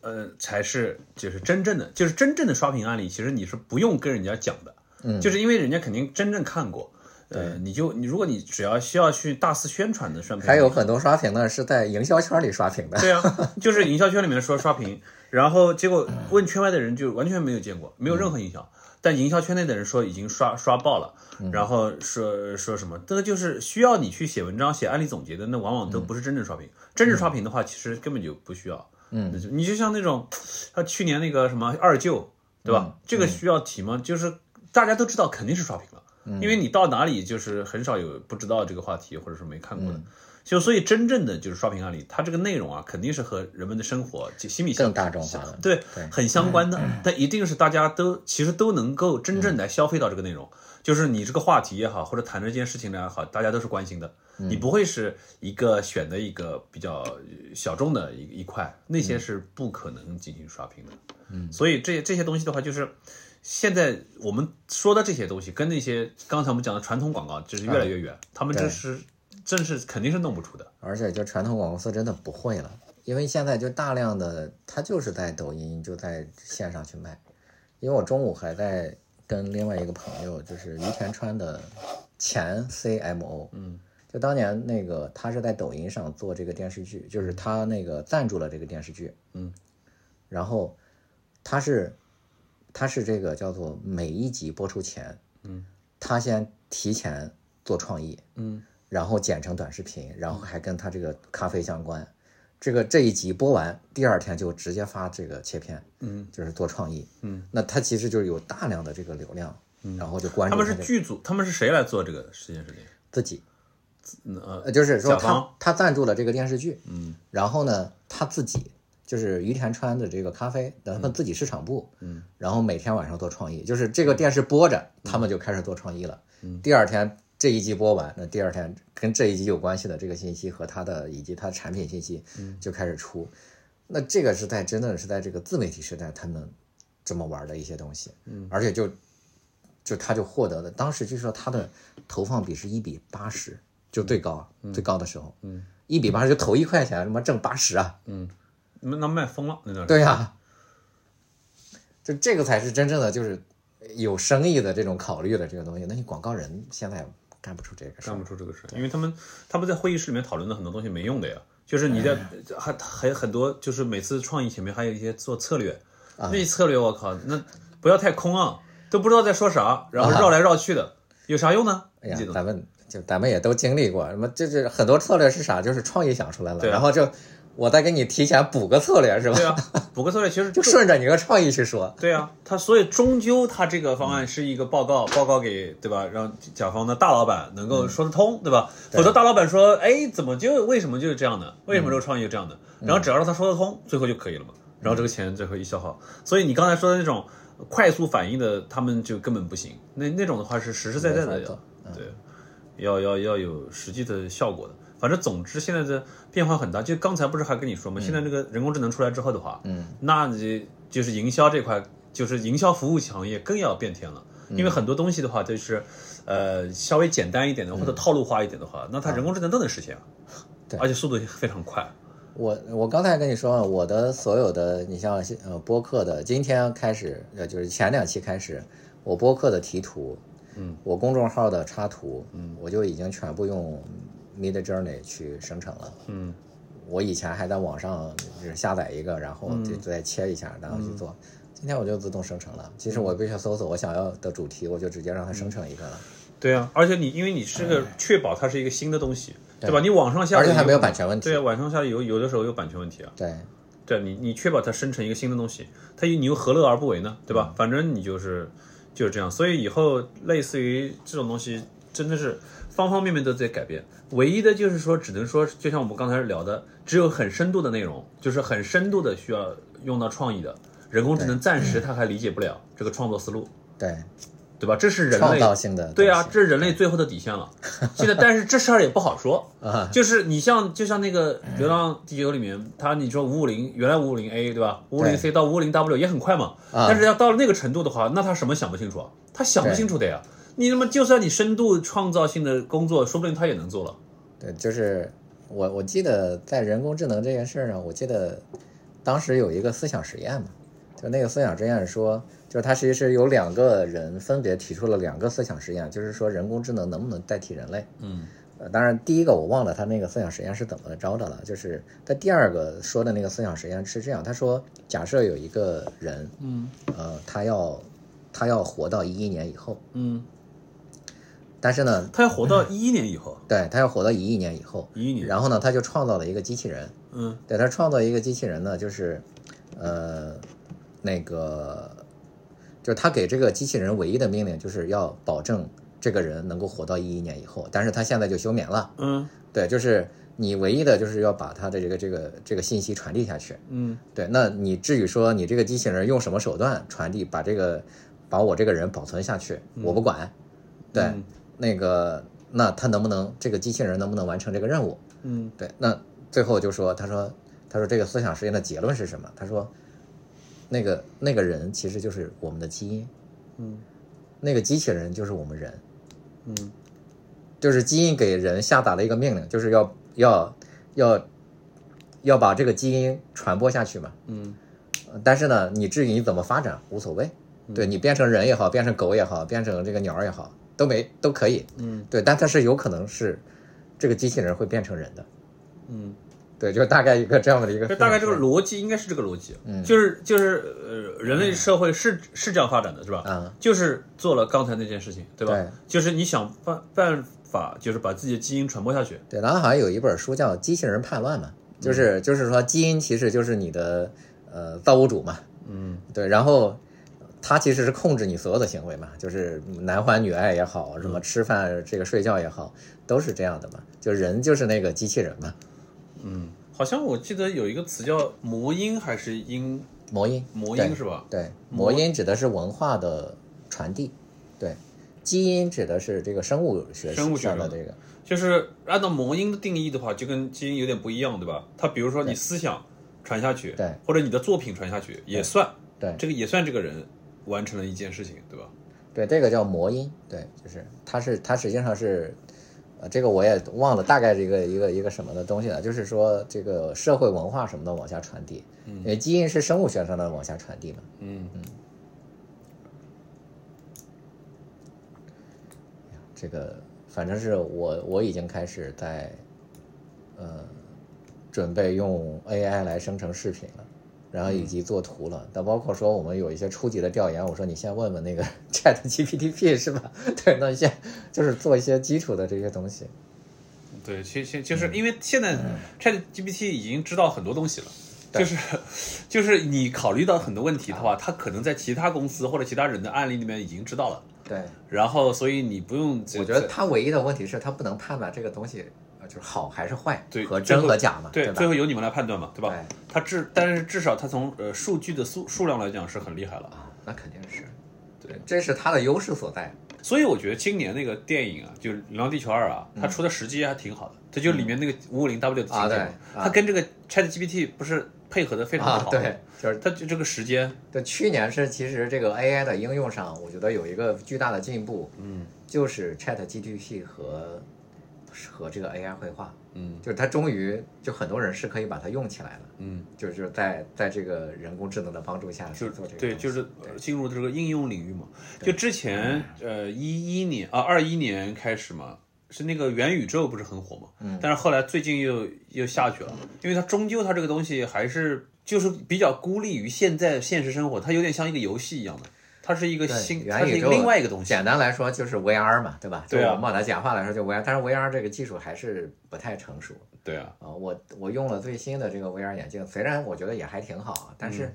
呃，才是就是真正的，就是真正的刷屏案例，其实你是不用跟人家讲的，
嗯，
就是因为人家肯定真正看过，
对，
你就你如果你只要需要去大肆宣传的刷屏，
还有很多刷屏呢是在营销圈里刷屏的，
对啊，就是营销圈里面说刷屏，然后结果问圈外的人就完全没有见过，没有任何影响。但营销圈内的人说已经刷刷爆了，然后说说什么，这个就是需要你去写文章、写案例总结的，那往往都不是真正刷屏。真正刷屏的话，其实根本就不需要。
嗯，
你就像那种，他去年那个什么二舅，对吧？这个需要提吗？就是大家都知道肯定是刷屏了，因为你到哪里就是很少有不知道这个话题或者是没看过的。就所以真正的就是刷屏案例，它这个内容啊，肯定是和人们的生活就、心理
更大众化的，
对，很相关的。但一定是大家都其实都能够真正来消费到这个内容，就是你这个话题也好，或者谈这件事情也好，大家都是关心的。你不会是一个选的一个比较小众的一一块，那些是不可能进行刷屏的。
嗯，
所以这这些东西的话，就是现在我们说的这些东西，跟那些刚才我们讲的传统广告就是越来越远。他们这是。这是肯定是弄不出的，
而且就传统广告公司真的不会了，因为现在就大量的他就是在抖音就在线上去卖。因为我中午还在跟另外一个朋友，就是于田川的前 CMO，
嗯，
就当年那个他是在抖音上做这个电视剧，就是他那个赞助了这个电视剧，
嗯，
然后他是他是这个叫做每一集播出前，
嗯，
他先提前做创意，
嗯。
然后剪成短视频，然后还跟他这个咖啡相关。这个这一集播完，第二天就直接发这个切片，
嗯，
就是做创意，
嗯。
那他其实就是有大量的这个流量，然后就关
注。他们是剧组，他们是谁来做这个实验室的？
自己，
呃，
就是说他他赞助了这个电视剧，
嗯。
然后呢，他自己就是于田川的这个咖啡，他们自己市场部，
嗯。
然后每天晚上做创意，就是这个电视播着，他们就开始做创意了，
嗯。
第二天。这一集播完，那第二天跟这一集有关系的这个信息和它的以及它产品信息就开始出，那这个是在真的是在这个自媒体时代他们这么玩的一些东西，
嗯，
而且就就他就获得的，当时据说他的投放比是一比八十，就最高最高的时候，
嗯，
一比八十就投一块钱，他妈挣八十啊，
嗯，那那卖疯了那段，
对呀，就这个才是真正的就是有生意的这种考虑的这个东西，那你广告人现在。干不出这个，
干不出这个事，因为他们他们在会议室里面讨论的很多东西没用的呀，就是你在还还很多，就是每次创意前面还有一些做策略，那策略我靠，那不要太空啊，都不知道在说啥，然后绕来绕去的，有啥用呢？
哎呀，咱们就咱们也都经历过，什么就是很多策略是啥，就是创意想出来了，然后就。我再给你提前补个策略是吧？
对啊，补个策略其实
就顺着你个创意去说。
对啊，他所以终究他这个方案是一个报告，报告给对吧？让甲方的大老板能够说得通，对吧？否则大老板说，哎，怎么就为什么就是这样的？为什么这个创意是这样的？然后只要让他说得通，最后就可以了嘛。然后这个钱最后一消耗，所以你刚才说的那种快速反应的，他们就根本不行。那那种的话是实实在在的，对，要要要有实际的效果的。反正总之现在的变化很大，就刚才不是还跟你说吗？现在这个人工智能出来之后的话，嗯，那你就是营销这块，就是营销服务行业更要变天了，因为很多东西的话，就是，呃，稍微简单一点的或者套路化一点的话，那它人工智能都能实现啊，
对，
而且速度非常快。
我我刚才跟你说，我的所有的，你像呃播客的，今天开始，呃就是前两期开始，我播客的题图，嗯，我公众号的插图，嗯，我就已经全部用。Mid Journey 去生成了，嗯，我以前还在网上就是下载一个，然后就再切一下，然后去做。今天我就自动生成了。其实我必须搜索我想要的主题，我就直接让它生成一个了。
对啊，而且你因为你是个确保它是一个新的东西，对吧？你网上下
而且还没有版权问题。
对啊，网上下有有的时候有版权问题啊。
对，
对你你确保它生成一个新的东西，它你又何乐而不为呢？对吧？反正你就是就是这样。所以以后类似于这种东西，真的是。方方面面都在改变，唯一的就是说，只能说，就像我们刚才聊的，只有很深度的内容，就是很深度的需要用到创意的，人工智能暂时它还理解不了这个创作思路，
对，
对吧？这是人类
创造性的，
对啊，这是人类最后的底线了。现在，但是这事儿也不好说 啊，就是你像，就像那个《流浪地球》里面，他你说五五零，原来五五零 A 对吧？五五零 C 到五五零 W 也很快嘛，但是要到了那个程度的话，那他什么想不清楚啊？他想不清楚的呀。你那么就算你深度创造性的工作，说不定他也能做了。
对，就是我我记得在人工智能这件事上，我记得当时有一个思想实验嘛，就那个思想实验说，就是它其实是有两个人分别提出了两个思想实验，就是说人工智能能不能代替人类。嗯，呃，当然第一个我忘了他那个思想实验是怎么着的了，就是他第二个说的那个思想实验是这样，他说假设有一个人，嗯，呃，他要他要活到一一年以后，嗯。但是呢，
他要活到一亿年以后，
对他要活到一亿年以后，
一亿年，
然后呢，他就创造了一个机器人，嗯，对他创造一个机器人呢，就是，呃，那个，就是他给这个机器人唯一的命令就是要保证这个人能够活到一亿年以后，但是他现在就休眠了，嗯，对，就是你唯一的就是要把他的这个这个这个信息传递下去，嗯，对，那你至于说你这个机器人用什么手段传递，把这个把我这个人保存下去，我不管，对。那个，那他能不能这个机器人能不能完成这个任务？嗯，对。那最后就说，他说，他说这个思想实验的结论是什么？他说，那个那个人其实就是我们的基因，嗯，那个机器人就是我们人，嗯，就是基因给人下达了一个命令，就是要要要要把这个基因传播下去嘛，嗯。但是呢，你至于你怎么发展无所谓，对你变成人也好，变成狗也好，变成这个鸟也好。都没都可以，嗯，对，但它是有可能是这个机器人会变成人的，嗯，对，就大概一个这样的一个，
大概这个逻辑应该是这个逻辑，嗯，就是就是呃，人类社会是是这样发展的，是吧？啊，就是做了刚才那件事情，对吧？对，就是你想办办法，就是把自己的基因传播下去。
对，然后好像有一本书叫《机器人叛乱》嘛，就是就是说基因其实就是你的呃造物主嘛，嗯，对，然后。它其实是控制你所有的行为嘛，就是男欢女爱也好，什么吃饭这个睡觉也好，都是这样的嘛。就人就是那个机器人嘛。
嗯，好像我记得有一个词叫魔音还是音？
魔音，
魔音是吧？
对，魔音指的是文化的传递。对，基因指的是这个生物学
生物学
的这个。
就是按照魔音的定义的话，就跟基因有点不一样，对吧？它比如说你思想传下去，
对，
或者你的作品传下去也算，
对，
这个也算这个人。完成了一件事情，对吧？
对，这个叫魔音，对，就是它是它实际上是，呃，这个我也忘了大概一个一个一个什么的东西了，就是说这个社会文化什么的往下传递，因为基因是生物学上的往下传递嘛，嗯嗯。这个反正是我我已经开始在，呃，准备用 AI 来生成视频了，然后以及做图了。但包括说我们有一些初级的调研，我说你先问问那个 Chat GPTP 是吧？对，那先就是做一些基础的这些东西。
对，其实就是因为现在 Chat GPT 已经知道很多东西了。就是就是你考虑到很多问题的话，它可能在其他公司或者其他人的案例里面已经知道了。
对，
然后所以你不用。
我觉得他唯一的问题是他不能判断这个东西就是好还是坏，
对，
和真和假嘛，
对，最后由你们来判断嘛，对吧？
对。
他至但是至少他从呃数据的数数量来讲是很厉害了
啊，那肯定是，对，这是他的优势所在。
所以我觉得今年那个电影啊，就《流浪地球二》啊，它出的时机还挺好的。它就里面那个五五零 W 的情节，它跟这个 Chat GPT 不是配合的非常好。
对，就是
它就这个时间。
对，去年是其实这个 AI 的应用上，我觉得有一个巨大的进步。嗯，就是 Chat GPT 和和这个 AI 绘画。嗯，就是它终于就很多人是可以把它用起来了。嗯，就是在在这个人工智能的帮助下
就
做这个。
对，就是进入这个应用领域嘛。就之前呃一一年啊二一年开始嘛。是那个元宇宙不是很火嘛？嗯，但是后来最近又又下去了，因为它终究它这个东西还是就是比较孤立于现在现实生活，它有点像一个游戏一样的，它是一个新，它是另外一个东西。
简单来说就是 VR 嘛，对吧？对啊。我们把它简化来说就 VR，但是 VR 这个技术还是不太成熟。
对啊。
啊，我我用了最新的这个 VR 眼镜，虽然我觉得也还挺好，但是。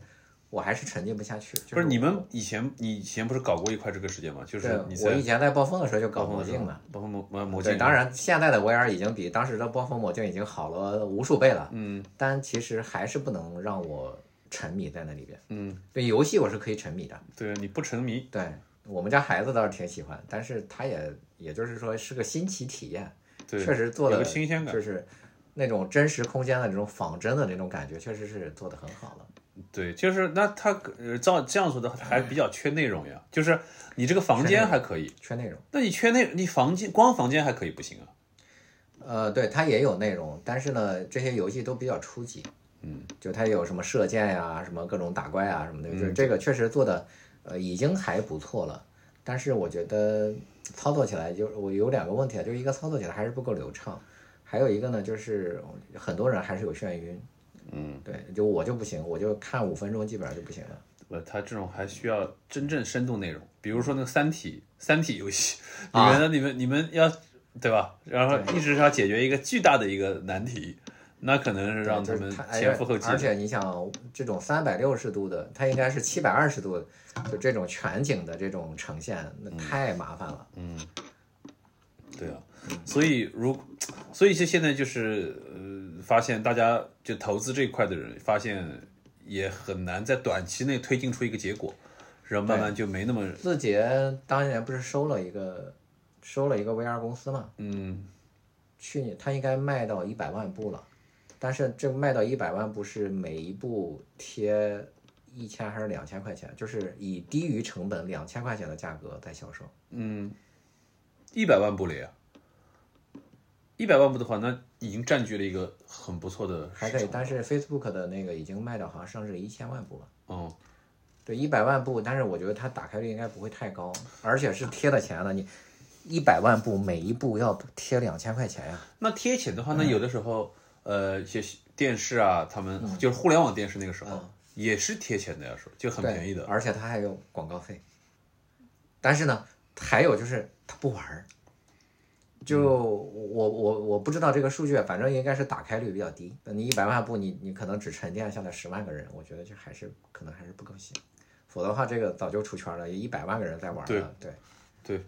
我还是沉浸不下去。
不是你们以前，你以前不是搞过一块这个时间吗？就是
我以前在暴风的时候就搞墨镜嘛，
暴风魔魔魔镜。
当然现在的 VR 已经比当时的暴风魔镜已经好了无数倍了。嗯，但其实还是不能让我沉迷在那里边。嗯，对游戏我是可以沉迷的。
对，你不沉迷。
对我们家孩子倒是挺喜欢，但是他也也就是说是个新奇体验。
对，
确实做的
新鲜感，
就是那种真实空间的这种仿真的那种感觉，确实是做的很好了。
对，就是那他呃照这样说的还比较缺内容呀。就是你这个房间还可以
缺内容，
那你缺内你房间光房间还可以不行啊？
呃，对，它也有内容，但是呢，这些游戏都比较初级。嗯，就它有什么射箭呀，什么各种打怪啊什么的，就是这个确实做的呃已经还不错了。但是我觉得操作起来就我有两个问题啊，就一个操作起来还是不够流畅，还有一个呢就是很多人还是有眩晕。嗯，对，就我就不行，我就看五分钟基本上就不行了。
呃，它这种还需要真正深度内容，比如说那个《三体》《三体》游戏里面的你们你们要对吧？然后一直是要解决一个巨大的一个难题，那可能是让他们前赴后继。
而且你想，这种三百六十度的，它应该是七百二十度，就这种全景的这种呈现，那太麻烦了。
嗯，对啊，所以如所以就现在就是呃。发现大家就投资这一块的人，发现也很难在短期内推进出一个结果，然后慢慢就没那么。
字节当年不是收了一个收了一个 VR 公司嘛？嗯。去年他应该卖到一百万部了，但是这卖到一百万部是每一部贴一千还是两千块钱？就是以低于成本两千块钱的价格在销售。
嗯，一百万部了呀。一百万部的话，那已经占据了一个很不错的。
还可以，但是 Facebook 的那个已经卖到好像上市一千万部了。哦，对，一百万部，但是我觉得它打开率应该不会太高，而且是贴的钱了。你一百万部，每一部要贴两千块钱呀。
那贴钱的话，那有的时候，呃，一些电视啊，他们就是互联网电视那个时候也是贴钱的呀，说就很便宜的，
而且它还有广告费。但是呢，还有就是它不玩儿。就我我我不知道这个数据，反正应该是打开率比较低。你一百万部，你你可能只沉淀下来十万个人，我觉得就还是可能还是不够行。否则的话，这个早就出圈了，一百万个人在玩了。
对
对
对，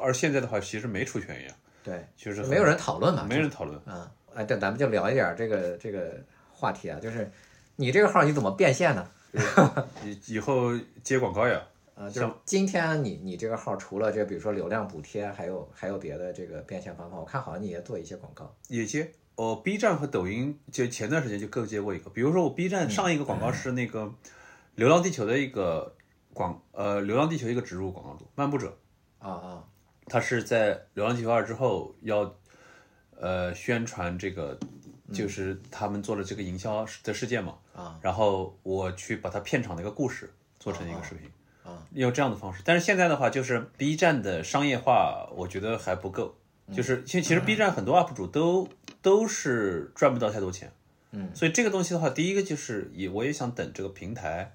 而现在的话，其实没出圈一样。
对，
就是
没有人讨论嘛，
没人讨论
啊。哎，对，咱们就聊一点这个这个话题啊，就是你这个号你怎么变现呢？
以以后接广告呀。
啊，就是今天你你这个号除了这，比如说流量补贴，还有还有别的这个变现方法。我看好像你也做一些广告，
也接。哦，B 站和抖音就前段时间就各接过一个。比如说我 B 站上一个广告是那个《流浪地球》的一个广，呃，《流浪地球》一个植入广告主，漫步者。
啊啊，
他是在《流浪地球二》之后要呃宣传这个，就是他们做了这个营销的事件嘛。啊，然后我去把它片场的一个故事做成一个视频。
啊，
用这样的方式，但是现在的话，就是 B 站的商业化，我觉得还不够，就是其其实 B 站很多 UP 主都都是赚不到太多钱，
嗯，
所以这个东西的话，第一个就是也我也想等这个平台，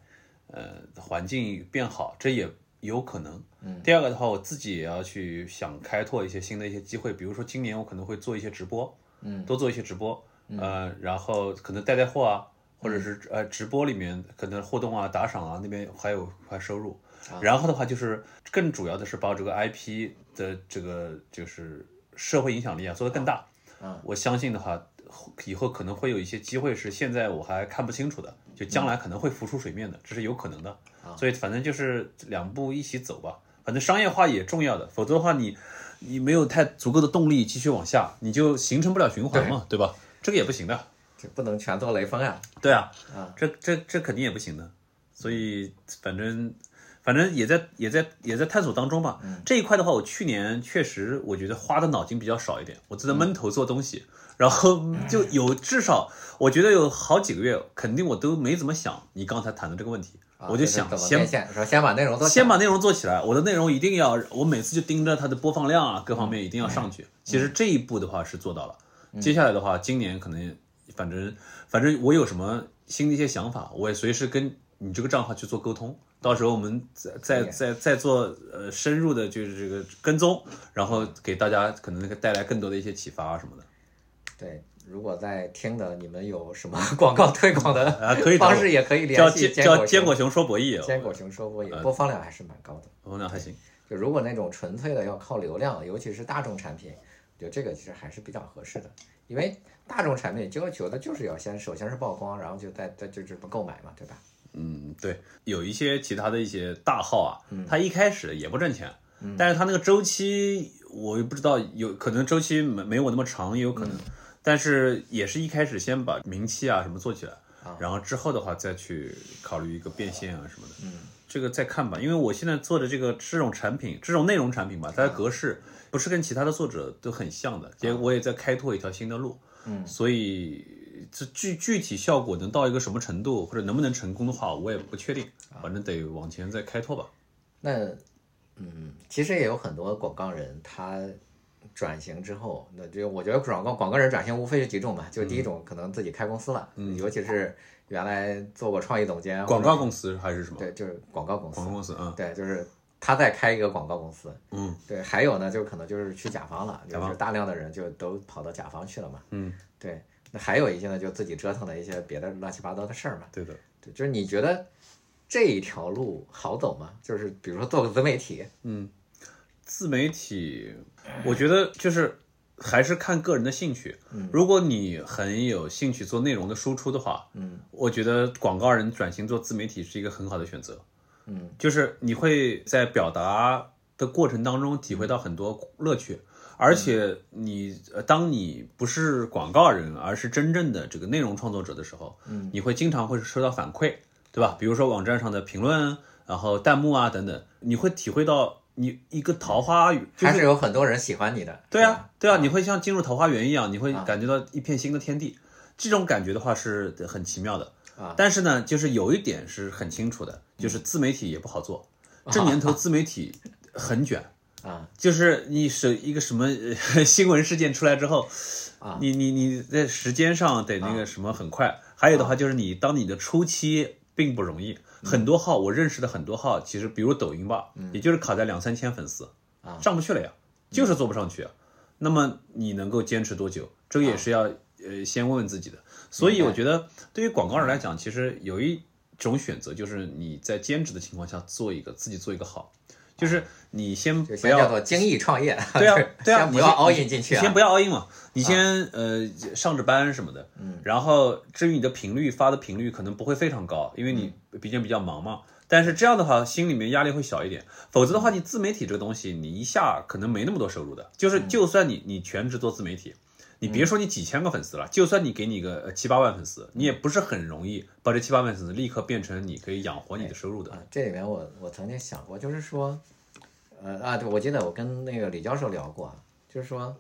呃，环境变好，这也有可能。
嗯，
第二个的话，我自己也要去想开拓一些新的一些机会，比如说今年我可能会做一些直播，
嗯，
多做一些直播，呃，然后可能带带货啊，或者是呃直播里面可能互动啊、打赏啊那边还有块收入。然后的话，就是更主要的是把这个 IP 的这个就是社会影响力啊做得更大。
嗯，
我相信的话，以后可能会有一些机会是现在我还看不清楚的，就将来可能会浮出水面的，这是有可能的。所以反正就是两步一起走吧。反正商业化也重要的，否则的话你你没有太足够的动力继续往下，你就形成不了循环嘛，对吧？这个也不行的，
这不能全做雷锋啊。
对啊，
啊，
这这这肯定也不行的。所以反正。反正也在也在也在探索当中吧。这一块的话，我去年确实我觉得花的脑筋比较少一点，我只在闷头做东西，然后就有至少我觉得有好几个月，肯定我都没怎么想你刚才谈的这个问题。我就想先
说先把内容做
先把内容做起来，我的内容一定要我每次就盯着它的播放量啊，各方面一定要上去。其实这一步的话是做到了，接下来的话，今年可能反正反正我有什么新的一些想法，我也随时跟你这个账号去做沟通。到时候我们再再再再做呃深入的，就是这个跟踪，然后给大家可能那个带来更多的一些启发啊什么的。
对，如果在听的你们有什么 广告推广的
啊，可以
方式也可以联系。
叫坚果熊说博弈，
坚果熊说博弈，播放量还是蛮高的。
播放量还行。
就如果那种纯粹的要靠流量，尤其是大众产品，我觉得这个其实还是比较合适的，因为大众产品要求的就是要先首先是曝光，然后就再再就这么购买嘛，对吧？
嗯，对，有一些其他的一些大号啊，它一开始也不挣钱，但是它那个周期我也不知道，有可能周期没没我那么长，也有可能，但是也是一开始先把名气啊什么做起来，然后之后的话再去考虑一个变现啊什么的，
嗯，
这个再看吧，因为我现在做的这个这种产品，这种内容产品吧，它的格式不是跟其他的作者都很像的，结果我也在开拓一条新的路，
嗯，
所以。这具具体效果能到一个什么程度，或者能不能成功的话，我也不确定。反正得往前再开拓吧。
那，嗯，其实也有很多广告人，他转型之后，那就我觉得广告广告人转型无非是几种嘛，就第一种可能自己开公司了，嗯，尤其是原来做过创意总监，
广告公司还是什么？
对，就是广告公司。
广告公司，嗯，
对，就是他再开一个广告公司，
嗯，
对。还有呢，就可能就是去甲方了，就是大量的人就都跑到甲方去了嘛，
嗯，
对。那还有一些呢，就自己折腾的一些别的乱七八糟的事儿嘛。
对的，
对，就是你觉得这一条路好走吗？就是比如说做个自媒体，
嗯，自媒体，我觉得就是还是看个人的兴趣。
嗯，
如果你很有兴趣做内容的输出的话，
嗯，
我觉得广告人转型做自媒体是一个很好的选择。
嗯，
就是你会在表达的过程当中体会到很多乐趣。而且你，当你不是广告人，而是真正的这个内容创作者的时候，
嗯，
你会经常会收到反馈，对吧？比如说网站上的评论，然后弹幕啊等等，你会体会到你一个桃花雨，
还是有很多人喜欢你的。
对啊，对啊，你会像进入桃花源一样，你会感觉到一片新的天地，这种感觉的话是很奇妙的
啊。
但是呢，就是有一点是很清楚的，就是自媒体也不好做，这年头自媒体很卷。
啊，
就是你是一个什么 新闻事件出来之后，
啊，
你你你在时间上得那个什么很快。还有的话就是你当你的初期并不容易，很多号我认识的很多号，其实比如抖音吧，也就是卡在两三千粉丝，
啊，
上不去了呀，就是做不上去。那么你能够坚持多久？这个也是要呃先问问自己的。所以我觉得对于广告人来讲，其实有一种选择就是你在兼职的情况下做一个自己做一个好。就是你先不要
叫做精益创业，
对啊，对啊，
不要 all in 进去，
先不要 all in 嘛，你先呃上着班什么的，
嗯，
然后至于你的频率发的频率可能不会非常高，因为你毕竟比较忙嘛，但是这样的话心里面压力会小一点，否则的话你自媒体这个东西你一下可能没那么多收入的，就是就算你你全职做自媒体。你别说你几千个粉丝了，就算你给你个七八万粉丝，你也不是很容易把这七八万粉丝立刻变成你可以养活你的收入的。
啊这里面我我曾经想过，就是说，呃啊，对，我记得我跟那个李教授聊过，就是说，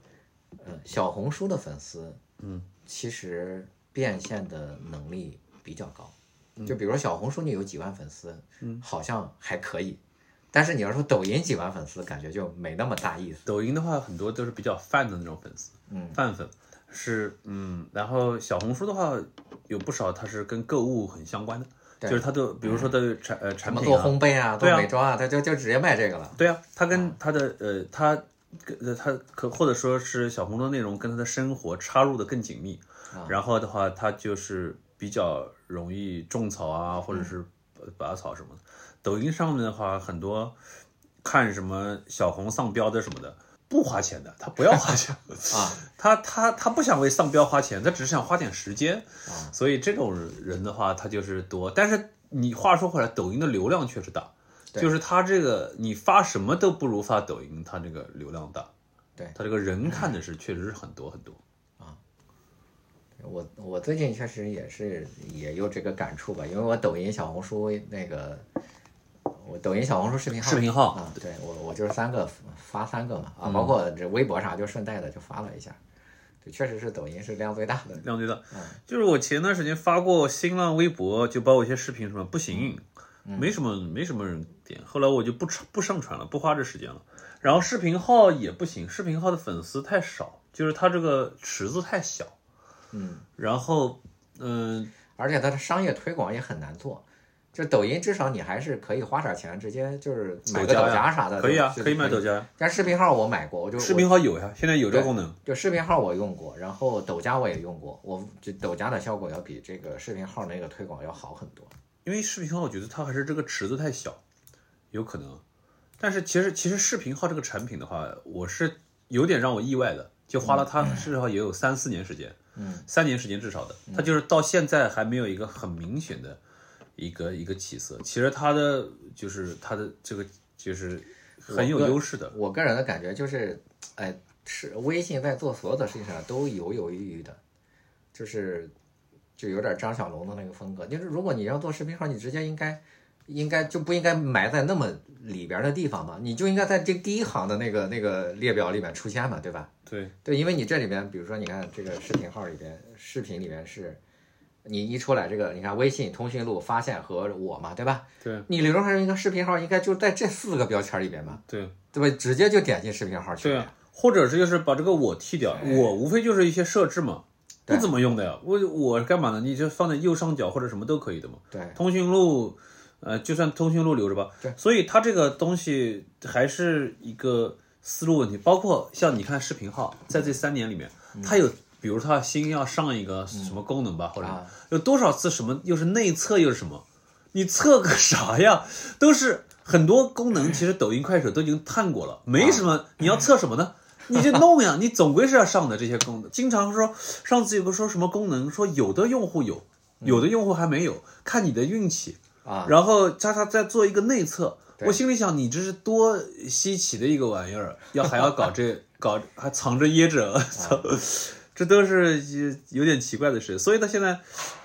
嗯，小红书的粉丝，
嗯，
其实变现的能力比较高。就比如说小红书，你有几万粉丝，
嗯，
好像还可以。但是你要说抖音几万粉丝，感觉就没那么大意思。
抖音的话，很多都是比较泛的那种粉丝，
嗯，
泛粉是嗯，然后小红书的话，有不少它是跟购物很相关的，就是它的，比如说的产呃产品
做烘焙啊，做美妆啊，它就就直接卖这个了。
对啊，它跟它的呃它跟它可或者说是小红书内容跟它的生活插入的更紧密，然后的话它就是比较容易种草啊，或者是拔草什么的。抖音上面的话，很多看什么小红丧标的什么的，不花钱的，他不要花钱。
啊，
他他他不想为丧标花钱，他只是想花点时间。啊，所以这种人的话，他就是多。但是你话说回来，抖音的流量确实大，就是他这个你发什么都不如发抖音，他这个流量大，
对。
他这个人看的是确实是很多很多。
啊。我我最近确实也是也有这个感触吧，因为我抖音、小红书那个。我抖音、小红书视频号，
视频号
啊，对我我就是三个发三个嘛，啊，包括这微博上就顺带的就发了一下，对，确实是抖音是量最大的，
量最大。
嗯，
就是我前段时间发过新浪微博，就包括一些视频什么不行，没什么没什么人点，后来我就不传不上传了，不花这时间了。然后视频号也不行，视频号的粉丝太少，就是它这个池子太小，
嗯，
然后嗯，
而且它的商业推广也很难做。就抖音，至少你还是可以花点钱，直接就是买个抖
加
啥的，
可以啊，可
以
买抖加。
但视频号我买过，我就
视频号有呀，现在有这个功能。
就视频号我用过，然后抖加我也用过，我就抖加的效果要比这个视频号那个推广要好很多。
因为视频号我觉得它还是这个池子太小，有可能。但是其实其实视频号这个产品的话，我是有点让我意外的，就花了它至少也有三四年时间，
嗯，
三年时间至少的，它就是到现在还没有一个很明显的。一个一个起色，其实它的就是它的这个就是很有优势的。
我个人的感觉就是，哎，是微信在做所有的事情上都犹犹豫豫的，就是就有点张小龙的那个风格。就是如果你要做视频号，你直接应该应该就不应该埋在那么里边的地方嘛，你就应该在这第一行的那个那个列表里面出现嘛，对吧？
对
对，因为你这里边，比如说你看这个视频号里边，视频里面是。你一出来，这个你看微信通讯录发现和我嘛，对吧？
对，
你理论上应该视频号应该就在这四个标签里边嘛？
对，
对吧？直接就点进视频号去。
对啊，或者是就是把这个我剃掉，我无非就是一些设置嘛，不怎么用的呀。我我干嘛呢？你就放在右上角或者什么都可以的嘛。
对，
通讯录，呃，就算通讯录留着吧。
对，
所以它这个东西还是一个思路问题。包括像你看视频号，在这三年里面，它有。比如他新要上一个什么功能吧，或者有多少次什么又是内测又是什么，你测个啥呀？都是很多功能，其实抖音、快手都已经探过了，没什么。你要测什么呢？你就弄呀，你总归是要上的这些功能。经常说上次有个说什么功能，说有的用户有，有的用户还没有，看你的运气
啊。
然后他他再做一个内测，我心里想，你这是多稀奇的一个玩意儿，要还要搞这搞还藏着掖着，操！这都是有有点奇怪的事，所以他现在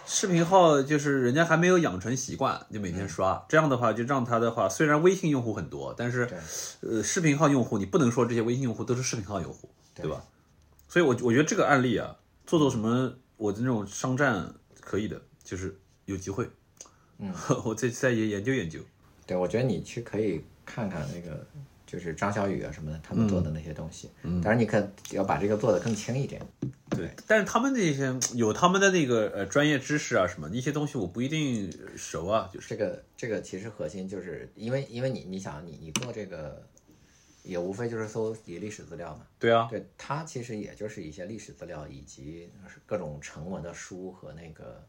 视频号就是人家还没有养成习惯，就每天刷，这样的话就让他的话，虽然微信用户很多，但是呃视频号用户你不能说这些微信用户都是视频号用户，对吧？所以，我我觉得这个案例啊，做做什么我的那种商战可以的，就是有机会，
嗯，
我再再研研究研究。
对，我觉得你去可以看看那个。就是张小雨啊什么的，他们做的那些东西，当然你可要把这个做的更轻一点。
对，但是他们那些有他们的那个呃专业知识啊什么一些东西，我不一定熟啊。就是
这个这个其实核心就是因为因为你你想你你做这个也无非就是搜集历史资料嘛。
对啊，
对它其实也就是一些历史资料以及各种成文的书和那个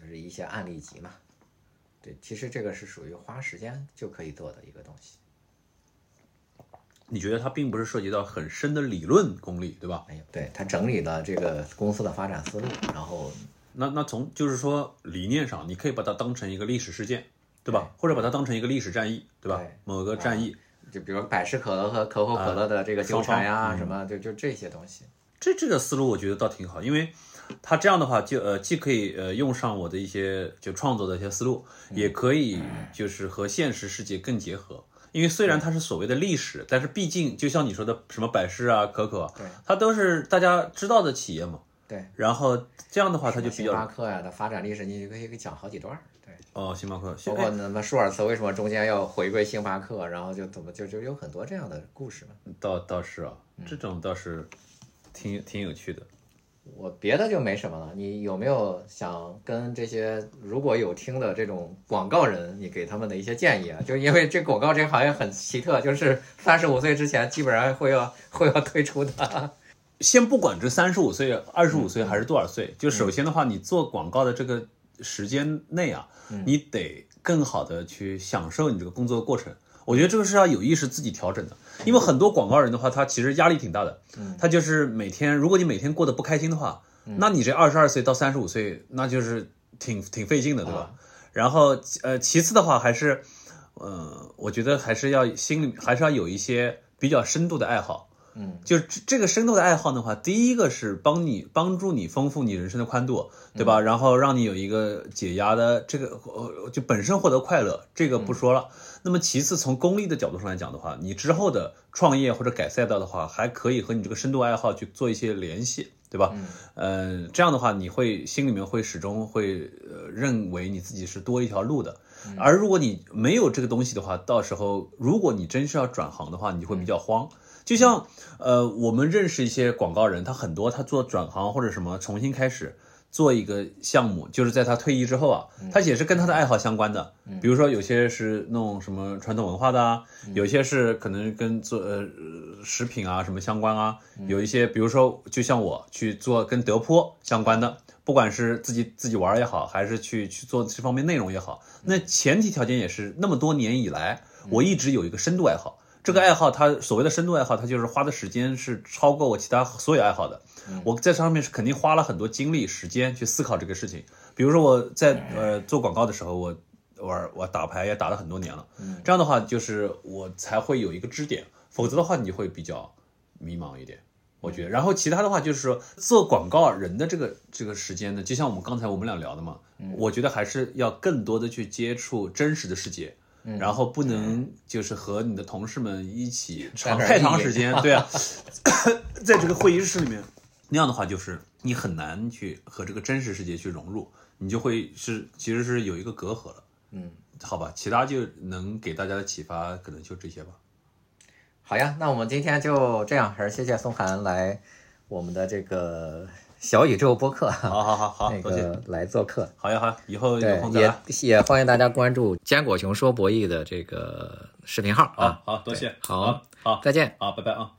就是一些案例集嘛。对，其实这个是属于花时间就可以做的一个东西。
你觉得它并不是涉及到很深的理论功力，对吧？
没有，对他整理了这个公司的发展思路，然后
那那从就是说理念上，你可以把它当成一个历史事件，对吧？或者把它当成一个历史战役，对吧？某个战役，
就比如百事可乐和可口可乐的这个纠缠呀，什么就就这些东西。
这这个思路我觉得倒挺好，因为他这样的话就呃既可以呃用上我的一些就创作的一些思路，也可以就是和现实世界更结合。因为虽然它是所谓的历史，但是毕竟就像你说的什么百事啊、可口啊，
对，
它都是大家知道的企业嘛。
对。
然后这样的话，它就比较。星
巴克呀的发展历史，你就可以给讲好几段。对，
哦，星巴克，
包括那么舒尔茨为什么中间要回归星巴克，然后就怎么就就有很多这样的故事嘛。
倒倒是啊，这种倒是挺挺有趣的。
我别的就没什么了，你有没有想跟这些如果有听的这种广告人，你给他们的一些建议啊？就因为这广告这个行业很奇特，就是三十五岁之前基本上会要会要退出的。
先不管这三十五岁、二十五岁还是多少岁，就首先的话，你做广告的这个时间内啊，你得更好的去享受你这个工作的过程。我觉得这个是要有意识自己调整的，因为很多广告人的话，他其实压力挺大的。他就是每天，如果你每天过得不开心的话，那你这二十二岁到三十五岁，那就是挺挺费劲的，对吧？然后呃，其次的话还是，呃，我觉得还是要心里还是要有一些比较深度的爱好。
嗯，
就这个深度的爱好的话，第一个是帮你帮助你丰富你人生的宽度，对吧？然后让你有一个解压的这个，呃，就本身获得快乐，这个不说了。那么其次，从功利的角度上来讲的话，你之后的创业或者改赛道的话，还可以和你这个深度爱好去做一些联系，对吧？嗯，这样的话，你会心里面会始终会呃认为你自己是多一条路的。而如果你没有这个东西的话，到时候如果你真是要转行的话，你会比较慌。就像呃，我们认识一些广告人，他很多他做转行或者什么重新开始做一个项目，就是在他退役之后啊，他也是跟他的爱好相关的。比如说有些是弄什么传统文化的啊，有些是可能跟做呃食品啊什么相关啊，有一些比如说就像我去做跟德扑相关的，不管是自己自己玩也好，还是去去做这方面内容也好，那前提条件也是那么多年以来，我一直有一个深度爱好。这个爱好，它所谓的深度爱好，它就是花的时间是超过我其他所有爱好的。我在上面是肯定花了很多精力、时间去思考这个事情。比如说我在呃做广告的时候，我玩我打牌也打了很多年了。这样的话，就是我才会有一个支点，否则的话你会比较迷茫一点，我觉得。然后其他的话就是说，做广告人的这个这个时间呢，就像我们刚才我们俩聊的嘛，我觉得还是要更多的去接触真实的世界。然后不能就是和你的同事们一起 长太长时间，对啊，在这个会议室里面，那样的话就是你很难去和这个真实世界去融入，你就会是其实是有一个隔阂了。
嗯，
好吧，其他就能给大家的启发可能就这些吧。
好呀，那我们今天就这样，还是谢谢宋涵来我们的这个。小宇宙播客，
好好好好，
那个来做客，
好呀好呀，以后有空再
来。也也欢迎大家关注坚果熊说博弈的这个视频号
啊，好多谢，
好
好，
再见，
好，拜拜啊。